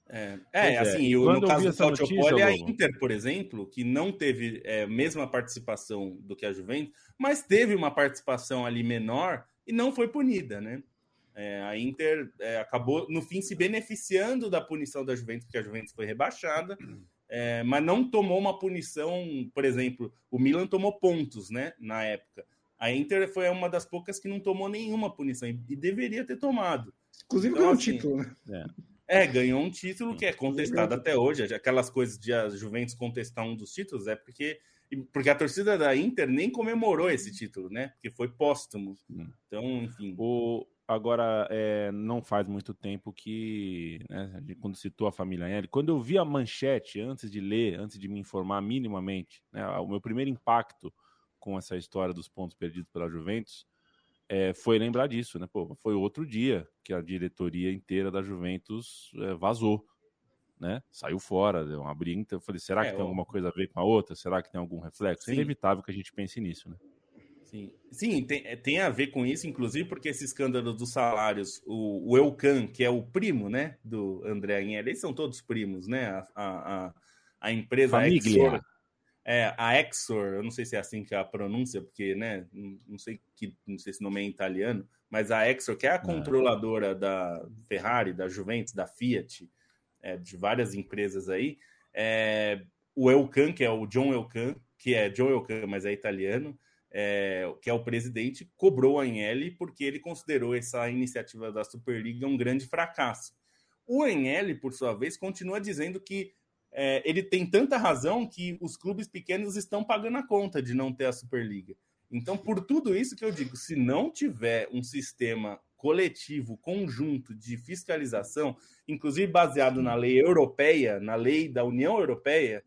É, é, é. assim, é. no caso do Cautiopoli, a Inter, por exemplo, que não teve é, mesma participação do que a Juventus, mas teve uma participação ali menor e não foi punida, né? É, a Inter é, acabou, no fim, se beneficiando da punição da Juventus, porque a Juventus foi rebaixada, é, mas não tomou uma punição, por exemplo, o Milan tomou pontos, né, na época. A Inter foi uma das poucas que não tomou nenhuma punição e, e deveria ter tomado. Inclusive então, ganhou assim, um título, né? É. é. ganhou um título que é contestado até hoje. Aquelas coisas de a Juventus contestar um dos títulos é porque porque a torcida da Inter nem comemorou esse título, né? Porque foi póstumo. Então, enfim. O, Agora, é, não faz muito tempo que, né, quando citou a família L, quando eu vi a manchete, antes de ler, antes de me informar minimamente, né, o meu primeiro impacto com essa história dos pontos perdidos pela Juventus é, foi lembrar disso, né? Pô, foi outro dia que a diretoria inteira da Juventus é, vazou, né? Saiu fora, deu uma briga. Então eu falei, será que é, tem alguma coisa a ver com a outra? Será que tem algum reflexo? É inevitável que a gente pense nisso, né? Sim, Sim tem, é, tem a ver com isso, inclusive porque esse escândalo dos salários, o, o Elcan, que é o primo, né, do André Agnelli, eles são todos primos, né, a, a, a empresa Exor, é, a Exor, eu não sei se é assim que é a pronúncia, porque, né, não sei, que, não sei se o nome é italiano, mas a Exor, que é a controladora da Ferrari, da Juventus, da Fiat, é, de várias empresas aí, é, o Elcan, que é o John Elcan, que é John Elcan, mas é italiano, é, que é o presidente, cobrou a Agnelli porque ele considerou essa iniciativa da Superliga um grande fracasso. O Agnelli, por sua vez, continua dizendo que é, ele tem tanta razão que os clubes pequenos estão pagando a conta de não ter a Superliga. Então, por tudo isso que eu digo, se não tiver um sistema coletivo, conjunto de fiscalização, inclusive baseado na lei europeia, na lei da União Europeia,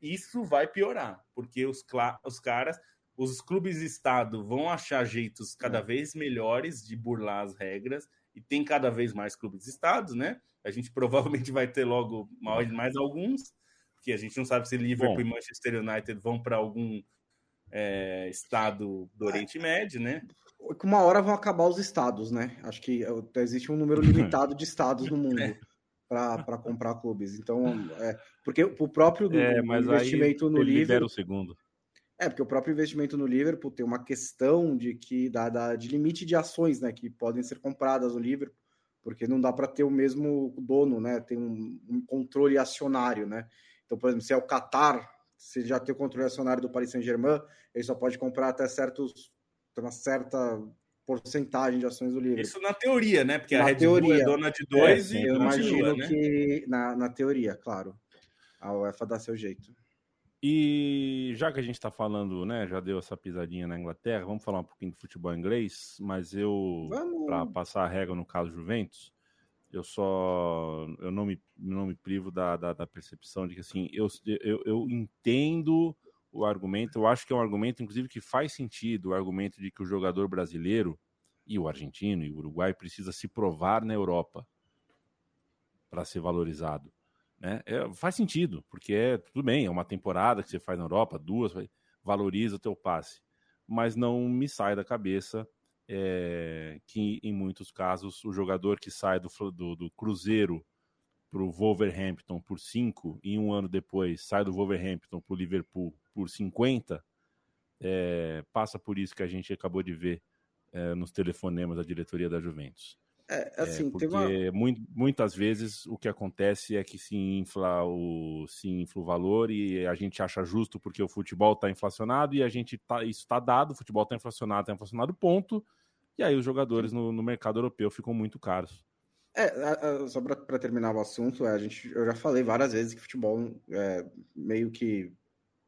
isso vai piorar, porque os, os caras os clubes Estado vão achar jeitos cada é. vez melhores de burlar as regras e tem cada vez mais clubes Estados, né? A gente provavelmente vai ter logo mais, mais alguns, porque a gente não sabe se Liverpool Bom. e Manchester United vão para algum é, estado do Oriente Médio, né? Uma hora vão acabar os estados, né? Acho que é, existe um número limitado de estados no mundo. É. Para comprar clubes. Então, é, porque o próprio do, é, investimento no livro. o segundo. É, porque o próprio investimento no Liverpool tem uma questão de que dá, dá de limite de ações, né, que podem ser compradas no Liverpool, porque não dá para ter o mesmo dono, né, tem um, um, controle acionário, né. Então, por exemplo, se é o Qatar, se já tem o controle acionário do Paris Saint-Germain, ele só pode comprar até certos uma certa porcentagem de ações do Liverpool. Isso na teoria, né? Porque na a Red teoria, Bull é dona de dois é, e eu imagino né? que na, na teoria, claro, a UEFA dá seu jeito. E já que a gente está falando, né, já deu essa pisadinha na Inglaterra, vamos falar um pouquinho de futebol inglês, mas eu, para passar a regra no caso Juventus, eu só, eu não me, não me privo da, da, da percepção de que, assim, eu, eu, eu entendo o argumento, eu acho que é um argumento, inclusive, que faz sentido, o argumento de que o jogador brasileiro e o argentino e o uruguai precisa se provar na Europa para ser valorizado. Né? É, faz sentido, porque é tudo bem, é uma temporada que você faz na Europa, duas, valoriza o teu passe. Mas não me sai da cabeça é, que, em muitos casos, o jogador que sai do, do, do Cruzeiro para o Wolverhampton por 5 e um ano depois sai do Wolverhampton para o Liverpool por 50, é, passa por isso que a gente acabou de ver é, nos telefonemas da diretoria da Juventus. É, é, assim, é, porque uma... muito, muitas vezes o que acontece é que se infla, o, se infla o valor e a gente acha justo porque o futebol está inflacionado e a gente tá, isso está dado, o futebol está inflacionado, está inflacionado, ponto. E aí os jogadores no, no mercado europeu ficam muito caros. É, a, a, só para terminar o assunto, é, a gente, eu já falei várias vezes que futebol é meio que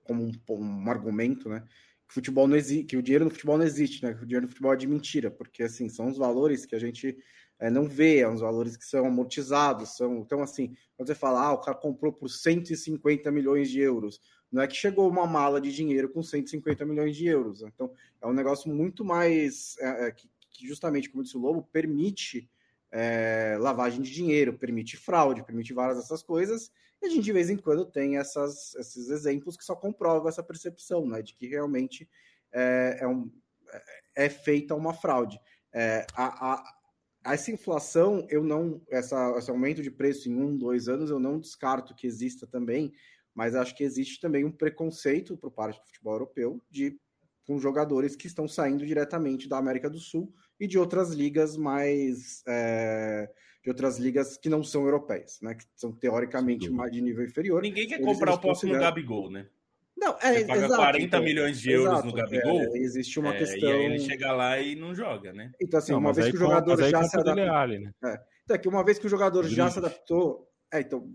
como um, um argumento, né? Que futebol não existe, que o dinheiro no futebol não existe, né? Que o dinheiro no futebol é de mentira, porque assim são os valores que a gente é, não vê, é uns valores que são amortizados, são então assim, quando você fala, ah, o cara comprou por 150 milhões de euros, não é que chegou uma mala de dinheiro com 150 milhões de euros, então é um negócio muito mais é, é, que, que, justamente, como disse o Lobo, permite é, lavagem de dinheiro, permite fraude, permite várias dessas coisas, e a gente de vez em quando tem essas, esses exemplos que só comprovam essa percepção, né, de que realmente é, é, um, é, é feita uma fraude. É, a, essa inflação, eu não, essa, esse aumento de preço em um, dois anos, eu não descarto que exista também, mas acho que existe também um preconceito por parte do futebol europeu de com jogadores que estão saindo diretamente da América do Sul e de outras ligas mais é, de outras ligas que não são europeias, né? Que são teoricamente mais de nível inferior. Ninguém quer comprar o próximo consideram... Gabigol, né? Não, é, Você paga exato, 40 então, milhões de euros exato, no Gabigol. É, existe uma é, questão. E aí ele chega lá e não joga, né? Então, assim, não, uma vez que o jogador já se adaptou. Né? É. Então, é que uma vez que o jogador já se adaptou. É, então.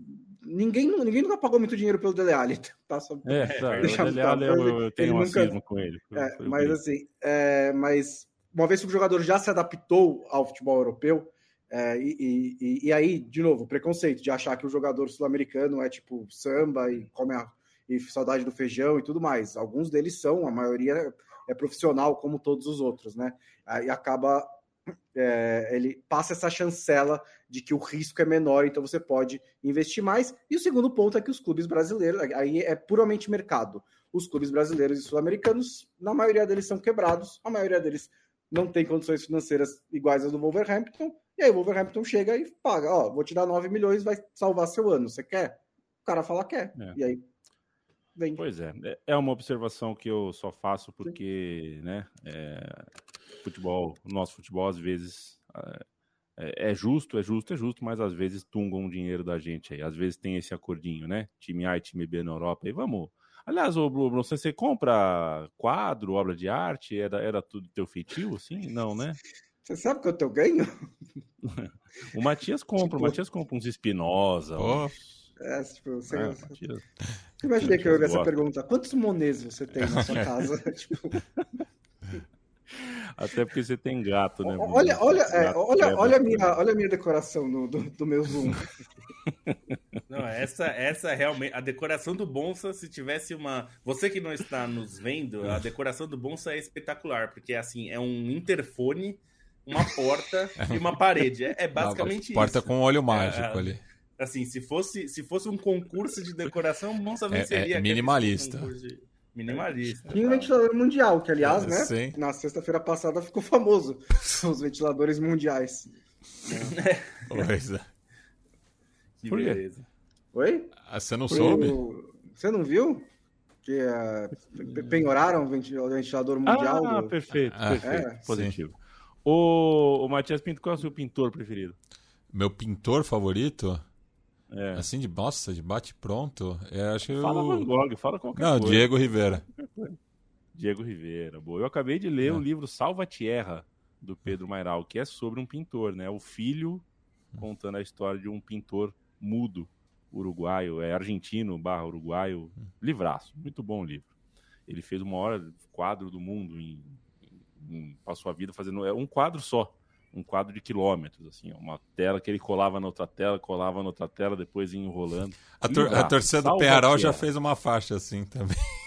Ninguém, ninguém nunca pagou muito dinheiro pelo Dele Alli. Tá só é, tá, o Dele Alli eu, eu tenho um nunca... com ele. É, mas, assim, é, mas uma vez que o jogador já se adaptou ao futebol europeu, é, e, e, e, aí, de novo, preconceito de achar que o jogador sul-americano é tipo samba e come a e saudade do feijão e tudo mais. Alguns deles são, a maioria é profissional, como todos os outros, né? Aí acaba. É, ele passa essa chancela de que o risco é menor, então você pode investir mais. E o segundo ponto é que os clubes brasileiros, aí é puramente mercado. Os clubes brasileiros e sul-americanos, na maioria deles são quebrados, a maioria deles não tem condições financeiras iguais às do Wolverhampton, e aí o Wolverhampton chega e paga, ó, vou te dar 9 milhões, vai salvar seu ano, você quer? O cara fala quer, é. e aí Vem. Pois é, é, é uma observação que eu só faço porque, Sim. né, é, futebol, o nosso futebol às vezes é, é, justo, é justo, é justo, mas às vezes tungam o dinheiro da gente aí, às vezes tem esse acordinho, né, time A e time B na Europa, e vamos... Aliás, o Bruno, você, você compra quadro, obra de arte, era, era tudo teu feitio, assim? Não, né? Você sabe quanto eu ganho? o Matias compra, tipo... o Matias compra uns Espinosa, oh. É, tipo, você, é, você... imaginei que eu ouvi essa pergunta. Quantos monês você tem na sua casa? tipo... Até porque você tem gato, né? Olha, olha, é, olha, olha, a minha, olha a minha decoração no, do, do meu Zoom. Não, essa, essa realmente. A decoração do Bonsa, se tivesse uma. Você que não está nos vendo, a decoração do Bonsa é espetacular, porque assim, é um interfone, uma porta e uma parede. É, é basicamente Não, porta isso. Porta com óleo mágico é, ali. Assim, se fosse, se fosse um concurso de decoração, não venceria. É, é minimalista. Minimalista. E um ventilador mundial, que aliás, é, né? Sim. Na sexta-feira passada ficou famoso. Os ventiladores mundiais. É. Pois é. Que Por beleza. Oi? Ah, você não Por soube? Você não viu? Que uh, penhoraram o ventilador mundial? Ah, do... perfeito, ah, perfeito. É, positivo. O, o Matias Pinto, qual é o seu pintor preferido? Meu pintor favorito? É. Assim, de nossa, de bate pronto. É, acho que fala eu... Van Gogh, fala qualquer Não, coisa. Diego Rivera. Diego Rivera, boa. Eu acabei de ler é. o livro Salva Tierra, do Pedro Mairal, que é sobre um pintor, né? O filho contando a história de um pintor mudo uruguaio, é argentino barra uruguaio, livraço, muito bom livro. Ele fez o maior quadro do mundo, em, em, passou a vida fazendo é um quadro só, um quadro de quilômetros, assim, uma tela que ele colava na outra tela, colava na outra tela, depois ia enrolando. A, tor a torcida do Penharol já fez uma faixa assim também.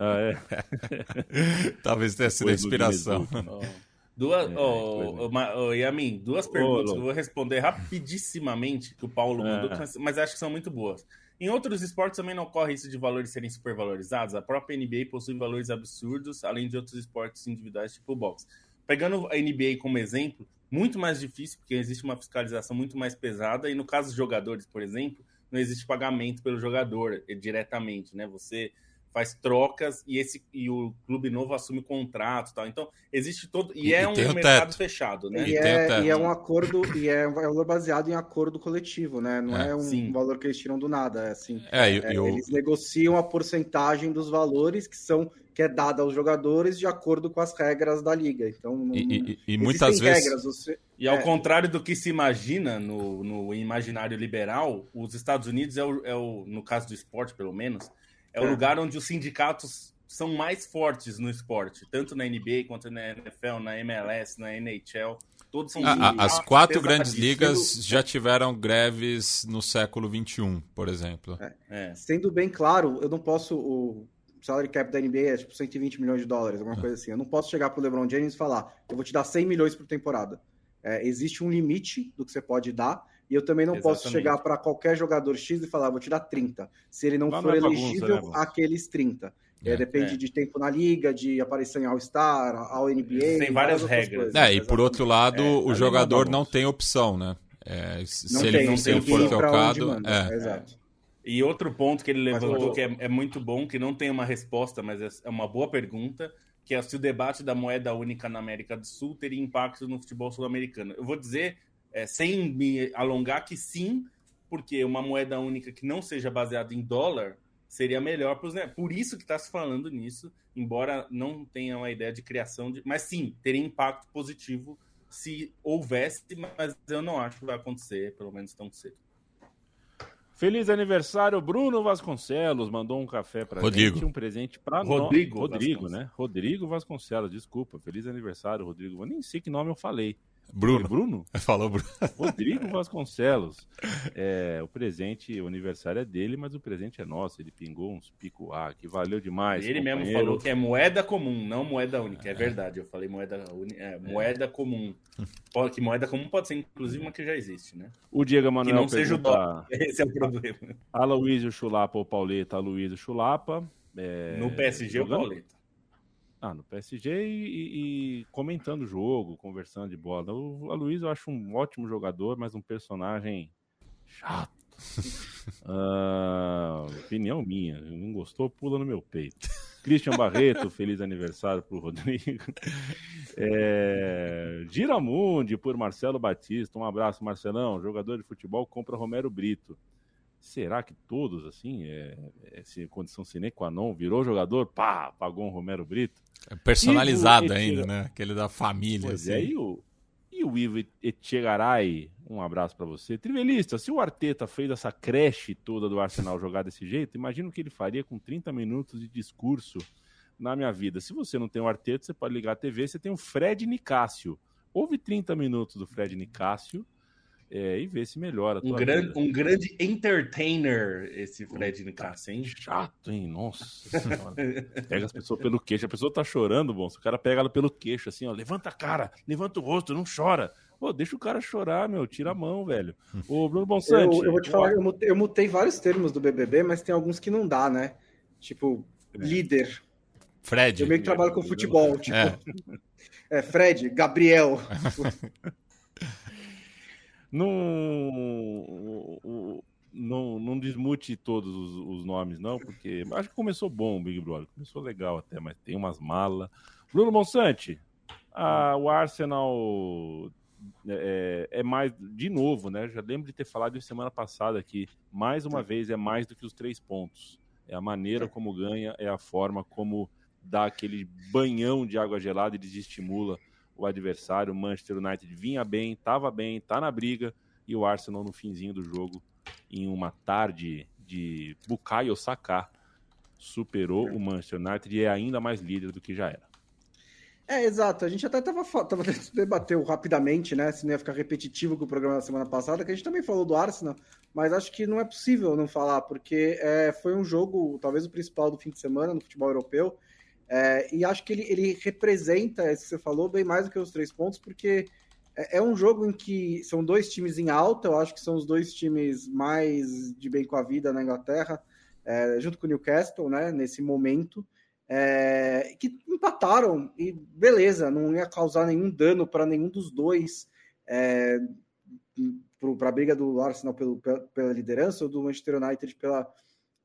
Ah, é? Talvez tenha sido a inspiração. Duas, é, oh, oh, oh, Yamin, duas perguntas que eu vou responder rapidissimamente que o Paulo é. mandou, mas acho que são muito boas. Em outros esportes também não ocorre isso de valores serem supervalorizados. A própria NBA possui valores absurdos, além de outros esportes individuais, tipo o boxe. Pegando a NBA como exemplo, muito mais difícil, porque existe uma fiscalização muito mais pesada, e no caso dos jogadores, por exemplo, não existe pagamento pelo jogador eh, diretamente, né? Você faz trocas e esse e o clube novo assume contrato tal. Então, existe todo. E, e é um mercado teto. fechado, né? E, e, é, e, é, um acordo, e é um valor baseado em acordo coletivo, né? Não é, é um sim. valor que eles tiram do nada. É assim. É, é Eles negociam a porcentagem dos valores que são que é dada aos jogadores de acordo com as regras da liga. Então, não, e, e, e muitas vezes. Regras, você... E ao é. contrário do que se imagina no, no imaginário liberal, os Estados Unidos é o, é o, no caso do esporte, pelo menos, é o é. lugar onde os sindicatos são mais fortes no esporte, tanto na NBA quanto na NFL, na MLS, na NHL. Todos as quatro grandes ligas já tiveram greves no século XXI, por exemplo. É. É. Sendo bem claro, eu não posso. O salary cap da NBA é tipo 120 milhões de dólares, alguma é. coisa assim. Eu não posso chegar pro LeBron James e falar, eu vou te dar 100 milhões por temporada. É, existe um limite do que você pode dar. E eu também não Exatamente. posso chegar para qualquer jogador X e falar, vou te dar 30. Se ele não Lá for não é elegível, bagunça, né, aqueles 30. É, depende é. de tempo na liga, de aparição em All-Star, All-NBA. Tem várias regras. É, e por outro lado, é, o jogador não tem opção, né? É, se não ele tem, não ele for trocado. É. Exato. E outro ponto que ele levantou que é, é, muito bom, que não tem uma resposta, mas é, é uma boa pergunta, que é se o debate da moeda única na América do Sul teria impacto no futebol sul-americano. Eu vou dizer, é, sem me alongar, que sim, porque uma moeda única que não seja baseada em dólar seria melhor para os né? Por isso que está se falando nisso, embora não tenha uma ideia de criação de. Mas sim, teria impacto positivo se houvesse, mas eu não acho que vai acontecer, pelo menos tão cedo. Feliz aniversário, Bruno Vasconcelos. Mandou um café para gente, um presente para nós. Rodrigo, Rodrigo né? Rodrigo Vasconcelos, desculpa. Feliz aniversário, Rodrigo. Eu nem sei que nome eu falei. Bruno. Bruno? Falou Bruno. Rodrigo Vasconcelos. É, o presente, o aniversário é dele, mas o presente é nosso. Ele pingou uns pico A que valeu demais. Ele companheiro. mesmo falou que é moeda comum, não moeda única. É, é verdade, eu falei moeda, é, moeda comum. Que moeda comum pode ser, inclusive, uma que já existe, né? O Diego Manuel. Que não seja o dólar. Esse é o problema. Aloysio Chulapa ou Pauleta, Aloysio Chulapa. É, no PSG, o Pauleta. Ah, no PSG e, e, comentando o jogo, conversando de bola. O Aloysio eu acho um ótimo jogador, mas um personagem chato. uh, opinião minha. Não gostou, pula no meu peito. Christian Barreto, feliz aniversário pro Rodrigo. É, Giramundi por Marcelo Batista. Um abraço, Marcelão. Jogador de futebol compra Romero Brito. Será que todos, assim, é, é condição sine qua non, virou jogador, pá, pagou um Romero Brito? É personalizado ainda, né? Aquele da família. Pois é, assim. é, e o, e o Ivo Etchegaray, um abraço para você. Trivelista, se o Arteta fez essa creche toda do Arsenal jogar desse jeito, imagina o que ele faria com 30 minutos de discurso na minha vida. Se você não tem o Arteta, você pode ligar a TV, você tem o Fred Nicásio. Houve 30 minutos do Fred Nicásio é, e ver se melhora. Um grande, um grande entertainer, esse Fred Nicasso, hein? Chato, hein? Nossa Pega as pessoas pelo queixo. A pessoa tá chorando, bom. Se o cara pega ela pelo queixo, assim, ó, levanta a cara, levanta o rosto, não chora. Pô, deixa o cara chorar, meu. Tira a mão, velho. Ô, Bruno Bonsante. Eu, eu vou te falar, eu mutei, eu mutei, vários termos do BBB, mas tem alguns que não dá, né? Tipo, é. líder. Fred. Eu meio que trabalho com futebol. Tipo, é. é Fred, Gabriel. não, não, não desmute todos os, os, nomes, não, porque acho que começou bom o Big Brother. Começou legal até, mas tem umas malas. Bruno Monsante, a, o Arsenal é, é, mais, de novo, né? Já lembro de ter falado isso semana passada aqui. Mais uma vez, é mais do que os três pontos. É a maneira como ganha, é a forma como dá aquele banhão de água gelada e desestimula o adversário. O Manchester United vinha bem, estava bem, está na briga. E o Arsenal no finzinho do jogo, em uma tarde de Bukayo Saka, superou o Manchester United e é ainda mais líder do que já era. É, exato. A gente até tava, tava debateu rapidamente, né? Se não ia ficar repetitivo com o programa da semana passada, que a gente também falou do Arsenal, mas acho que não é possível não falar, porque é, foi um jogo, talvez o principal do fim de semana no futebol europeu. É, e acho que ele, ele representa, isso que você falou, bem mais do que os três pontos, porque é, é, um jogo em que são dois times em alta, eu acho que são os dois times mais de bem com a vida na Inglaterra, é, junto com o Newcastle, né, nesse momento, é, que empataram e beleza, não ia causar nenhum dano para nenhum dos dois é, para a briga do Arsenal pelo, pela, pela liderança ou do Manchester United pela,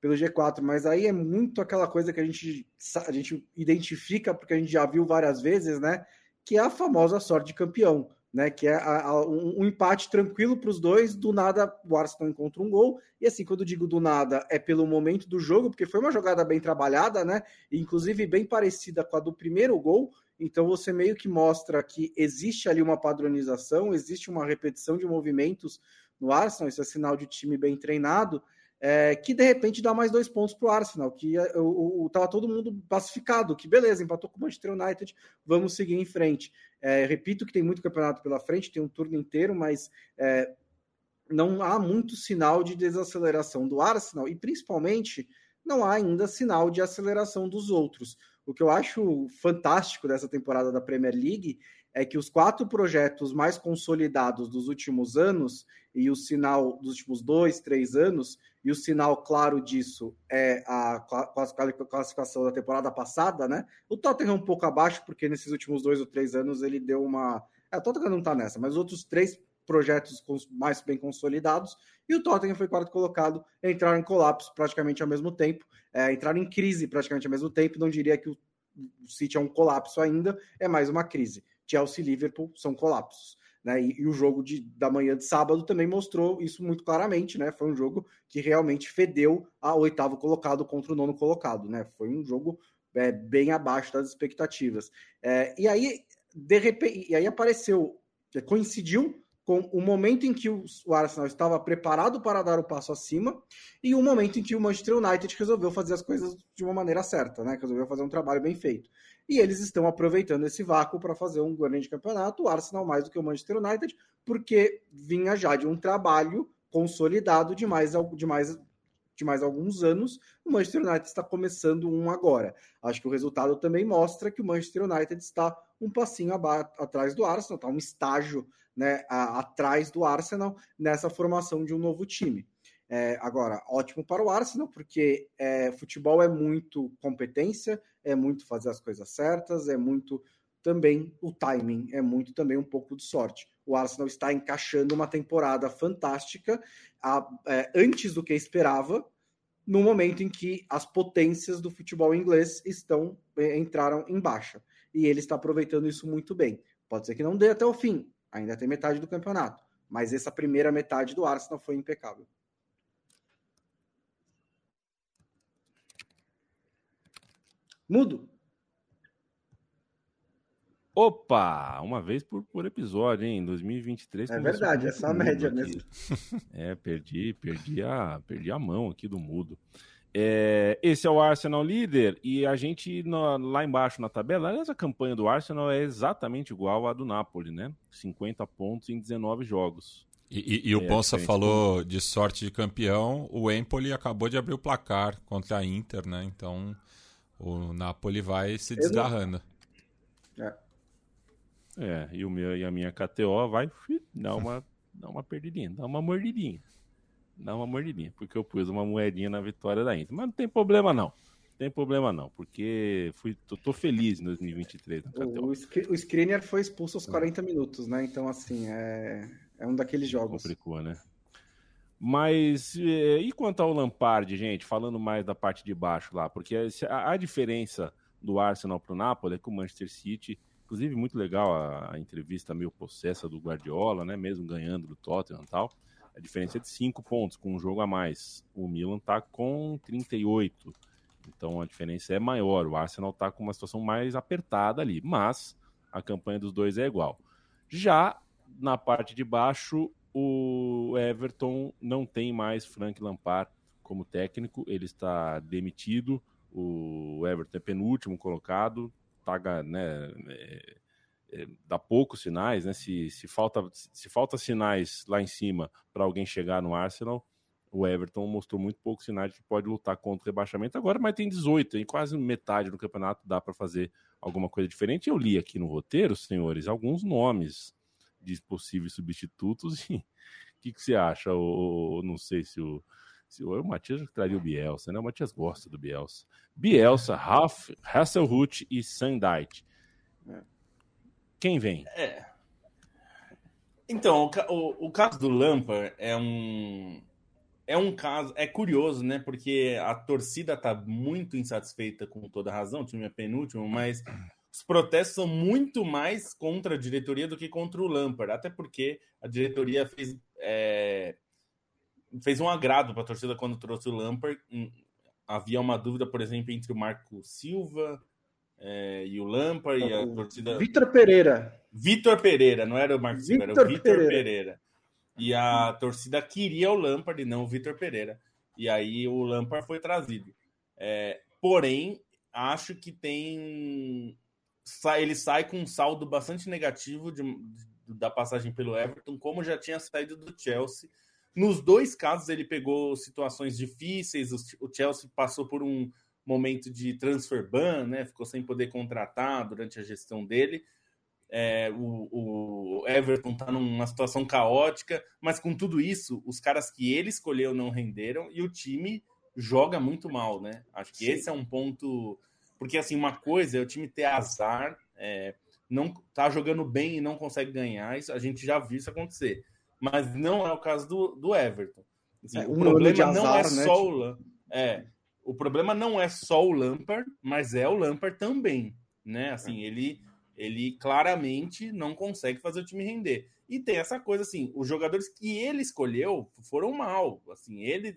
pelo G4, mas aí é muito aquela coisa que a gente, a gente identifica, porque a gente já viu várias vezes, né? Que é a famosa sorte de campeão, né? Que é a, a, um, um, empate tranquilo para os dois, do nada o Arsenal encontra um gol, e assim, quando eu digo do nada, é pelo momento do jogo, porque foi uma jogada bem trabalhada, né? Inclusive bem parecida com a do primeiro gol, então você meio que mostra que existe ali uma padronização, existe uma repetição de movimentos no Arsenal, isso é sinal de time bem treinado. É, que de repente dá mais dois pontos para o Arsenal, que estava todo mundo pacificado, que beleza, empatou com o Manchester United, vamos seguir em frente. É, repito que tem muito campeonato pela frente, tem um turno inteiro, mas é, não há muito sinal de desaceleração do Arsenal e principalmente não há ainda sinal de aceleração dos outros. O que eu acho fantástico dessa temporada da Premier League é que os quatro projetos mais consolidados dos últimos anos e o sinal dos últimos dois, três anos, e o sinal claro disso é a classificação da temporada passada, né? O Tottenham um pouco abaixo, porque nesses últimos dois ou três anos ele deu uma. É, o Tottenham não tá nessa, mas os outros três projetos mais bem consolidados, e o Tottenham foi quarto colocado, entraram em colapso praticamente ao mesmo tempo, é, entraram em crise praticamente ao mesmo tempo, não diria que o City é um colapso ainda, é mais uma crise. Chelsea e Liverpool são colapsos. Né? E, e, o jogo de, da manhã de sábado também mostrou isso muito claramente, né? Foi um jogo que realmente fedeu a oitavo colocado contra o nono colocado, né? Foi um jogo é, bem abaixo das expectativas. É, e aí, de repente, e aí apareceu, coincidiu com o momento em que o Arsenal estava preparado para dar o passo acima e o momento em que o Manchester United resolveu fazer as coisas de uma maneira certa, né? Resolveu fazer um trabalho bem feito. E eles estão aproveitando esse vácuo para fazer um grande campeonato, o Arsenal mais do que o Manchester United, porque vinha já de um trabalho consolidado de mais, de mais, de mais alguns anos. O Manchester United está começando um agora. Acho que o resultado também mostra que o Manchester United está um passinho atrás do Arsenal, está um estágio né, atrás do Arsenal nessa formação de um novo time. É, agora, ótimo para o Arsenal, porque é, futebol é muito competência, é muito fazer as coisas certas, é muito também o timing, é muito também um pouco de sorte. O Arsenal está encaixando uma temporada fantástica a, é, antes do que esperava, no momento em que as potências do futebol inglês estão é, entraram em baixa. E ele está aproveitando isso muito bem. Pode ser que não dê até o fim, Ainda tem metade do campeonato. Mas essa primeira metade do Arsenal foi impecável. Mudo. Opa! Uma vez por, por episódio, hein? Em 2023. É verdade, essa é a média mesmo. É, perdi, perdi a, perdi a mão aqui do mudo. É, esse é o Arsenal líder e a gente no, lá embaixo na tabela, aliás, a campanha do Arsenal é exatamente igual à do Napoli, né? 50 pontos em 19 jogos. E, e, e o é, Bonsa falou de sorte de campeão, o Empoli acabou de abrir o placar contra a Inter, né? Então o Napoli vai se desgarrando. É. é, e, o meu, e a minha KTO vai dar uma, dar uma perdidinha, dar uma mordidinha dá uma mordidinha, porque eu pus uma moedinha na vitória da Inter. Mas não tem problema não. Não tem problema não, porque fui, tô, tô feliz em 2023. O, o, o Skriniar foi expulso aos 40 minutos, né? Então, assim, é, é um daqueles jogos. Complicou, né? Mas é, e quanto ao Lampard, gente, falando mais da parte de baixo lá, porque a, a diferença do Arsenal para o Napoli é que o Manchester City, inclusive muito legal a, a, entrevista meio possessa do Guardiola, né, mesmo ganhando do Tottenham e tal, a diferença é de 5 pontos, com um jogo a mais. O Milan está com 38. Então a diferença é maior. O Arsenal está com uma situação mais apertada ali. Mas a campanha dos dois é igual. Já na parte de baixo, o Everton não tem mais Frank Lampard como técnico. Ele está demitido. O Everton é penúltimo colocado. Tá, né, é, é, dá poucos sinais, né? Se, se, falta, se falta sinais lá em cima para alguém chegar no Arsenal, o Everton mostrou muito poucos sinais de que pode lutar contra o rebaixamento agora, mas tem 18, em quase metade do campeonato dá para fazer alguma coisa diferente. Eu li aqui no roteiro, senhores, alguns nomes de possíveis substitutos o que, que você acha? Ou, não sei se o, se o, o Matias traria o Bielsa, né? O Matias gosta do Bielsa. Bielsa, Ralf, Hasselhut e Sandite. Quem vem? É. Então, o, o, o caso do Lampard é um é um caso, é curioso, né? Porque a torcida tá muito insatisfeita com toda razão, o time é penúltimo, mas os protestos são muito mais contra a diretoria do que contra o Lampard, até porque a diretoria fez, é, fez um agrado para a torcida quando trouxe o Lampard. Hum, havia uma dúvida, por exemplo, entre o Marco Silva é, e o Lampard e a torcida. Vitor Pereira. Vitor Pereira, não era o Marcos Silva, era o Vitor Pereira. Pereira. E a torcida queria o Lampard e não o Vitor Pereira. E aí o Lampard foi trazido. É, porém, acho que tem. Ele sai com um saldo bastante negativo de, da passagem pelo Everton, como já tinha saído do Chelsea. Nos dois casos, ele pegou situações difíceis. O Chelsea passou por um momento de transfer ban, né? Ficou sem poder contratar durante a gestão dele. É, o, o, Everton está numa situação caótica, mas com tudo isso, os caras que ele escolheu não renderam e o time joga muito mal, né? Acho que Sim. esse é um ponto. Porque, assim, uma coisa é o time ter azar, é, não tá jogando bem e não consegue ganhar, isso, a gente já viu isso acontecer. Mas não é o caso do, do Everton. Assim, é, o problema azar, não é né, só o é, o problema não é só o Lampard, mas é o Lampard também, né? Assim, ele ele claramente não consegue fazer o time render. E tem essa coisa assim, os jogadores que ele escolheu foram mal. Assim, ele,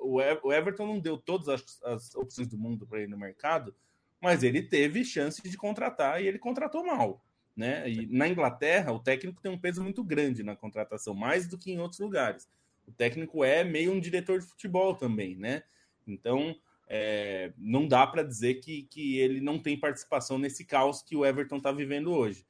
o, o Everton não deu todas as, as opções do mundo para ele no mercado, mas ele teve chance de contratar e ele contratou mal. Né? E na Inglaterra, o técnico tem um peso muito grande na contratação, mais do que em outros lugares. O técnico é meio um diretor de futebol também, né? Então, é, não dá para dizer que, que ele não tem participação nesse caos que o Everton está vivendo hoje.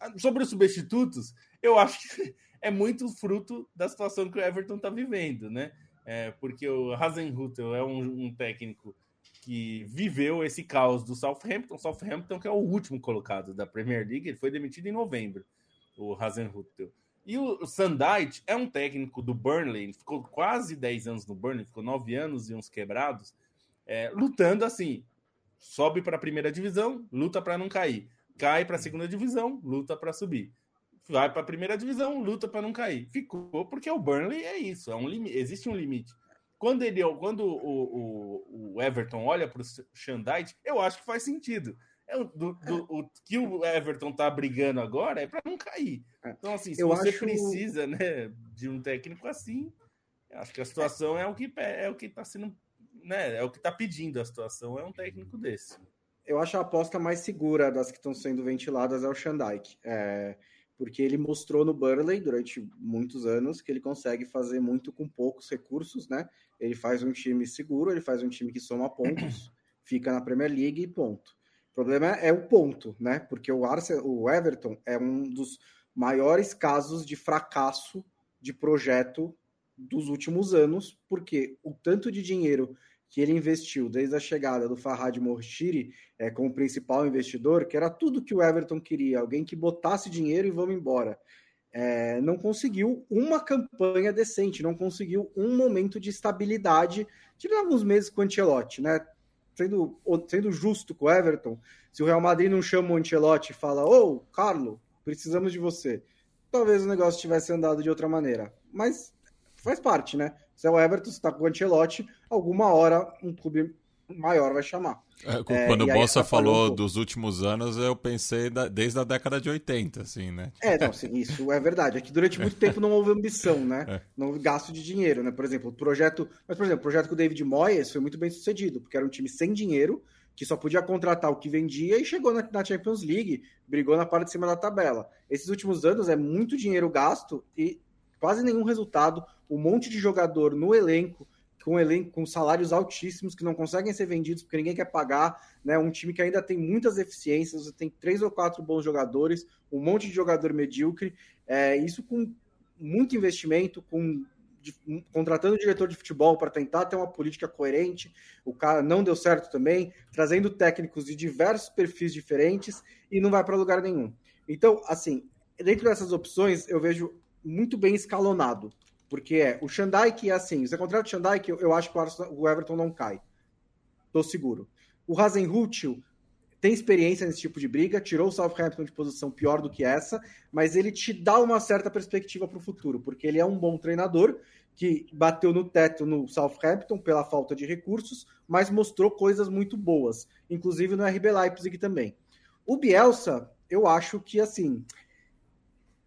Ah, sobre os substitutos, eu acho que é muito fruto da situação que o Everton está vivendo, né? É, porque o Hasenhutel é um, um, técnico que viveu esse caos do Southampton. Southampton, que é o último colocado da Premier League, ele foi demitido em novembro, o Hasenhutel. E o Sandite é um técnico do Burnley, ficou quase 10 anos no Burnley, ficou 9 anos e uns quebrados é, lutando assim. Sobe para a primeira divisão, luta para não cair. Cai para a segunda divisão, luta para subir. Vai para a primeira divisão, luta para não cair. Ficou porque o Burnley é isso, é um existe um limite. Quando ele, quando o, o, o Everton olha para o Shandite, eu acho que faz sentido. É, do, do, o que o Everton tá brigando agora é para não cair. É. Então, assim, se eu você acho... precisa né, de um técnico assim, acho que a situação é o que é o que está sendo né, é o que está pedindo a situação, é um técnico desse. Eu acho a aposta mais segura das que estão sendo ventiladas é o Shandike. É, porque ele mostrou no Burley durante muitos anos que ele consegue fazer muito com poucos recursos, né? Ele faz um time seguro, ele faz um time que soma pontos, fica na Premier League e ponto. Problema é o ponto, né? Porque o, Arsenal, o Everton é um dos maiores casos de fracasso de projeto dos últimos anos, porque o tanto de dinheiro que ele investiu desde a chegada do Farhad Morshiri é, como principal investidor, que era tudo que o Everton queria, alguém que botasse dinheiro e vamos embora. É, não conseguiu uma campanha decente, não conseguiu um momento de estabilidade, tirando alguns meses com o Ancelotti, né? Sendo, sendo justo com o Everton, se o Real Madrid não chama o Ancelotti e fala, ô, oh, Carlo, precisamos de você, talvez o negócio tivesse andado de outra maneira. Mas faz parte, né? Se é o Everton, se tá com o Ancelotti, alguma hora um clube maior vai chamar. É, quando é, o Bossa falou um dos últimos anos, eu pensei da, desde a década de 80, assim, né? É, não, sim, isso é verdade. É que durante muito tempo não houve ambição, né? É. Não houve gasto de dinheiro, né? Por exemplo, o projeto. Mas, por exemplo, o projeto com o David Moyes foi muito bem sucedido, porque era um time sem dinheiro, que só podia contratar o que vendia e chegou na, na Champions League, brigou na parte de cima da tabela. Esses últimos anos é muito dinheiro gasto e quase nenhum resultado, um monte de jogador no elenco, com elenco com salários altíssimos que não conseguem ser vendidos porque ninguém quer pagar, né? Um time que ainda tem muitas deficiências, tem três ou quatro bons jogadores, um monte de jogador medíocre, é, isso com muito investimento, com de, contratando diretor de futebol para tentar ter uma política coerente, o cara não deu certo também, trazendo técnicos de diversos perfis diferentes e não vai para lugar nenhum. Então, assim, dentro dessas opções, eu vejo muito bem escalonado. Porque é o Xandai que é assim, você contrata o Xandai que eu, eu acho que o, Arsenal, o, Everton não cai. Tô seguro. O Hasenhutel tem experiência nesse tipo de briga, tirou o Southampton de posição pior do que essa, mas ele te dá uma certa perspectiva para o futuro, porque ele é um bom treinador que bateu no teto no Southampton pela falta de recursos, mas mostrou coisas muito boas, inclusive no RB Leipzig também. O Bielsa, eu acho que assim, não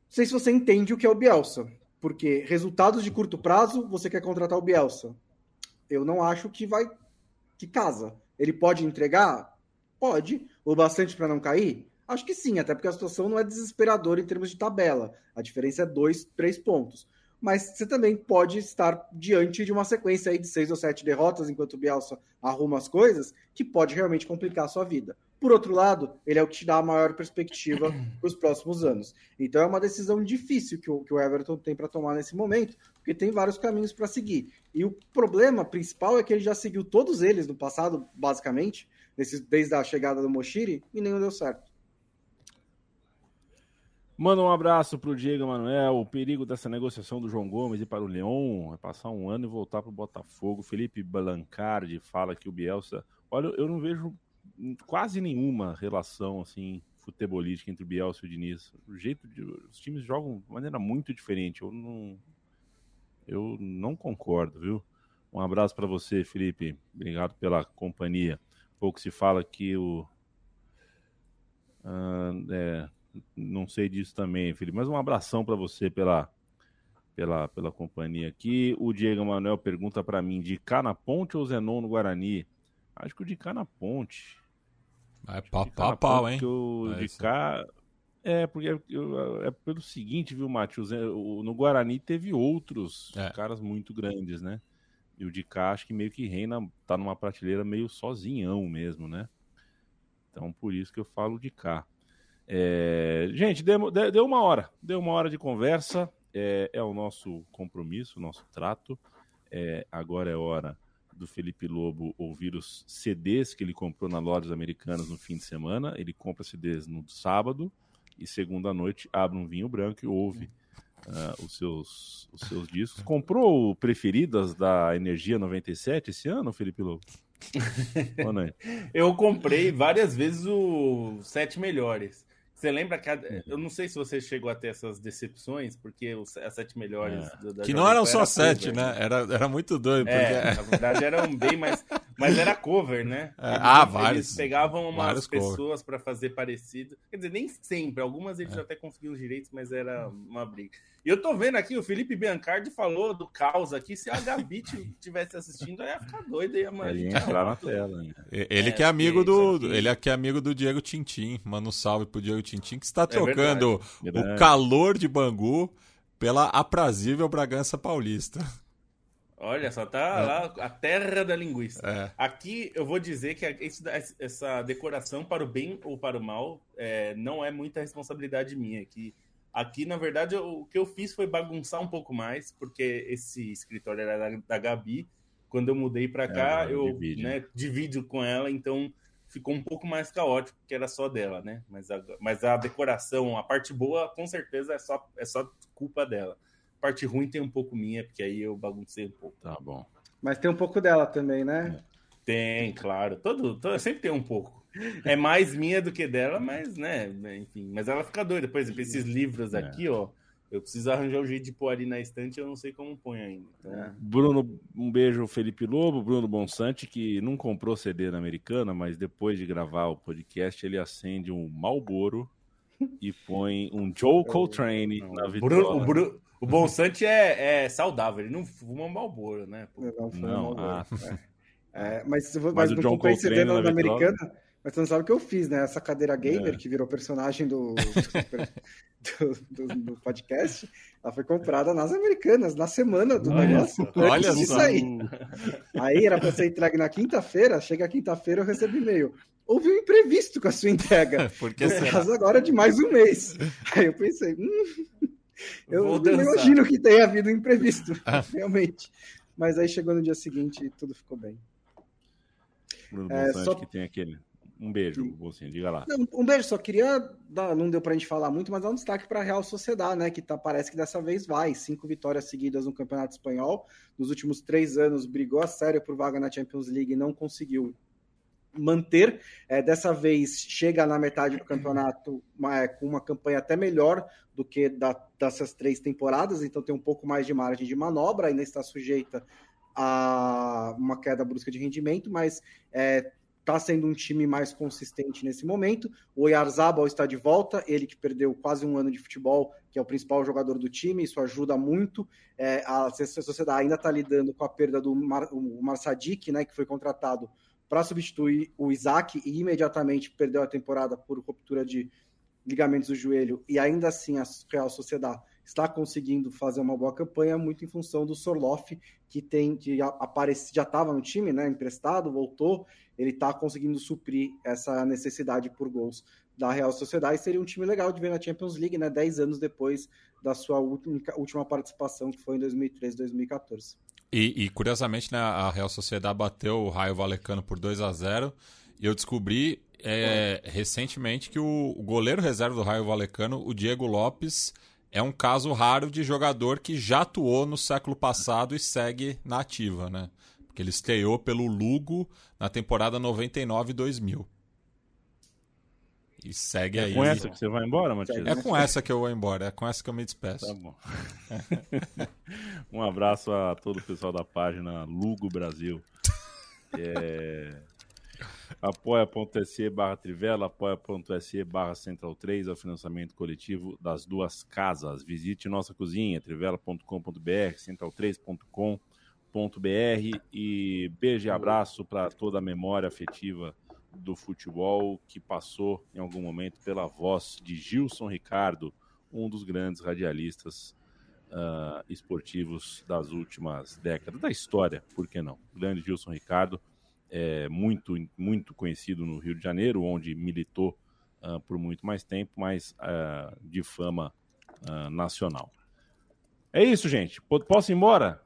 sei se você entende o que é o Bielsa, porque resultados de curto prazo, você quer contratar o Bielsa. Eu não acho que vai que casa. Ele pode entregar? Pode. O bastante para não cair? Acho que sim, até porque a situação não é desesperadora em termos de tabela. A diferença é dois, três pontos. Mas você também pode estar diante de uma sequência aí de seis ou sete derrotas enquanto o Bielsa arruma as coisas, que pode realmente complicar a sua vida. Por outro lado, ele é o que te dá a maior perspectiva para os próximos anos. Então é uma decisão difícil que o, que o Everton tem para tomar nesse momento, porque tem vários caminhos para seguir. E o problema principal é que ele já seguiu todos eles no passado, basicamente, desde a chegada do Moshiri, e nenhum deu certo. Manda um abraço para o Diego Manuel. O perigo dessa negociação do João Gomes e para o Leão é passar um ano e voltar para o Botafogo. Felipe Balancardi fala que o Bielsa. Olha, eu não vejo quase nenhuma relação assim futebolística entre o Bielsa e o Diniz. O jeito de os times jogam de maneira muito diferente. Eu não eu não concordo, viu? Um abraço para você, Felipe. Obrigado pela companhia. Pouco se fala que o uh, é, não sei disso também, Felipe. Mas um abração para você pela, pela, pela companhia aqui. O Diego Manuel pergunta para mim: de cá na ponte ou Zenon no Guarani? Acho que o de cá na ponte. É pau, pau, pau, hein? O é de cá. É, porque é, é, pelo seguinte, viu, Matheus? No Guarani teve outros é. caras muito grandes, né? E o de cá acho que meio que reina, tá numa prateleira meio sozinhão mesmo, né? Então por isso que eu falo de cá. É, gente, deu, deu, uma hora, deu uma hora de conversa, é, é o nosso compromisso, o nosso trato. É, agora é hora do Felipe Lobo ouvir os CDs que ele comprou na lojas americanas no fim de semana. Ele compra CDs no sábado e segunda noite abre um vinho branco e ouve uh, os, seus, os seus discos. Comprou preferidas da Energia 97 esse ano, Felipe Lobo? Eu comprei várias vezes o Sete Melhores. Você lembra que. Uhum. eu não sei se você chegou a ter essas decepções, porque os, as sete melhores. É. Do, que não eram só sete, cover, né? Era, era muito doido. É, porque... na verdade eram bem mais. Mas era cover, né? É, eles, ah, vários. Eles pegavam umas pessoas para fazer parecido. Quer dizer, nem sempre. Algumas eles é. até conseguiam os direitos, mas era uma briga. E eu tô vendo aqui, o Felipe Biancardi falou do caos aqui. Se a Gabi tivesse assistindo, ia ficar doido. Ia, Ele ia entrar na tela. Hein? Ele é, que é amigo do. Ele é que é amigo do Diego Tintim. Manda um salve pro Diego Tintim, que está é trocando é o calor de Bangu pela aprazível Bragança Paulista. Olha só, tá é. lá a terra da linguiça. É. Aqui eu vou dizer que essa decoração, para o bem ou para o mal, é, não é muita responsabilidade minha. Que aqui, na verdade, o que eu fiz foi bagunçar um pouco mais, porque esse escritório era da, da Gabi. Quando eu mudei para é, cá, eu divide. Né, divido com ela, então ficou um pouco mais caótico, porque era só dela, né? Mas a, mas a decoração, a parte boa, com certeza é só, é só culpa dela. A parte ruim tem um pouco minha, porque aí eu baguncei um pouco. Tá bom. Mas tem um pouco dela também, né? Tem, claro. Todo, todo, sempre tem um pouco. É mais minha do que dela, mas, né, enfim. Mas ela fica doida. Por exemplo, esses livros é. aqui, é. ó. Eu preciso arranjar um jeito de pôr ali na estante, eu não sei como põe ainda. Então... É. Bruno, um beijo, Felipe Lobo, Bruno Bonsante, que não comprou CD na Americana, mas depois de gravar o podcast, ele acende um Malboro e põe um Joe Coltrane não, na vitrola. o, Bruno, o Bonsante é, é, saudável, ele não fuma Malboro, né? Não, não, ah. é. é. mas, mas, mas não comprei CD na, na Americana... Mas você não sabe o que eu fiz, né? Essa cadeira gamer, é. que virou personagem do, do, do, do, podcast, ela foi comprada nas americanas, na semana do olha negócio. Olha só. Aí. aí era para ser entregue na quinta-feira, chega quinta-feira eu recebo e-mail. Houve um imprevisto com a sua entrega. Porque no caso agora de mais um mês. Aí eu pensei, hum, eu não imagino que tenha havido um imprevisto, realmente. Mas aí chegou no dia seguinte e tudo ficou bem. Bruno é, só... que tem aquele um beijo, Bolsinho, diga lá. Não, um beijo, só queria dar, não deu pra gente falar muito, mas dar um destaque para a Real Sociedade, né? Que tá, parece que dessa vez vai. Cinco vitórias seguidas no Campeonato Espanhol. Nos últimos três anos brigou a sério por vaga na Champions League e não conseguiu manter. É, dessa vez chega na metade do campeonato uma, é, com uma campanha até melhor do que da, dessas três temporadas, então tem um pouco mais de margem de manobra, ainda está sujeita a uma queda brusca de rendimento, mas é, está sendo um time mais consistente nesse momento. O Oyarzabal está de volta, ele que perdeu quase um ano de futebol, que é o principal jogador do time, isso ajuda muito. É, a sociedade ainda está lidando com a perda do Mar, o Marsadik, né, que foi contratado para substituir o Isaac e imediatamente perdeu a temporada por ruptura de ligamentos do joelho, e ainda assim a Real Sociedade está conseguindo fazer uma boa campanha muito em função do Sorloff, que tem que aparece, já estava no time, né, emprestado, voltou, ele está conseguindo suprir essa necessidade por gols da Real Sociedade. Seria um time legal de ver na Champions League, né, 10 anos depois da sua última, última participação, que foi em 2013, 2014. E, e, curiosamente, né, a Real Sociedade bateu o Raio Valecano por 2 a 0 e eu descobri é, recentemente que o, o, goleiro reserva do Raio Valecano, o Diego Lopes, é um caso raro de jogador que já atuou no século passado e segue na ativa, né? Porque ele estreou pelo Lugo na temporada 99-2000. E segue é aí. É com essa que você vai embora, Matias? É com essa que eu vou embora, é com essa que eu me despeço. Tá bom. um abraço a todo o pessoal da página Lugo Brasil. É... apoia.se barra Trivela, apoia.se barra Central 3 é o financiamento coletivo das duas casas. Visite nossa cozinha, trivela.com.br, central3.com.br e beijo e abraço para toda a memória afetiva do futebol que passou em algum momento pela voz de Gilson Ricardo, um dos grandes radialistas uh, esportivos das últimas décadas, da história, por que não? grande Gilson Ricardo, é muito, muito conhecido no Rio de Janeiro, onde militou uh, por muito mais tempo, mas uh, de fama nacional. É isso, gente. Posso ir embora?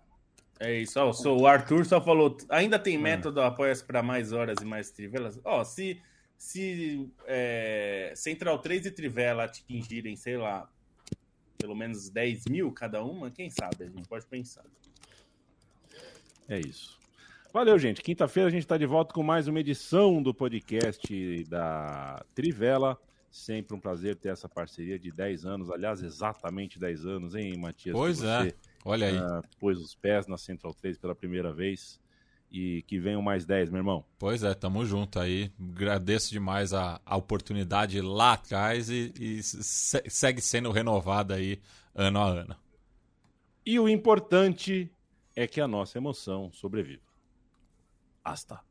É isso, ó, o Arthur só falou, ainda tem método apoia-se para mais horas e mais trivelas? Ó, se, se é, Central 3 e Trivela atingirem, sei lá, pelo menos 10 mil cada uma, quem sabe, a gente pode pensar. É isso. Valeu, gente. Quinta-feira a gente está de volta com mais uma edição do podcast da Trivela. Sempre um prazer ter essa parceria de 10 anos, aliás, exatamente 10 anos, hein, Matias? Pois é. Olha aí. Uh, pôs os pés na Central 3 pela primeira vez. E que venham mais 10, meu irmão. Pois é, tamo junto aí. Agradeço demais a, a oportunidade lá atrás e, e se, segue sendo renovada aí ano a ano. E o importante é que a nossa emoção sobreviva. asta.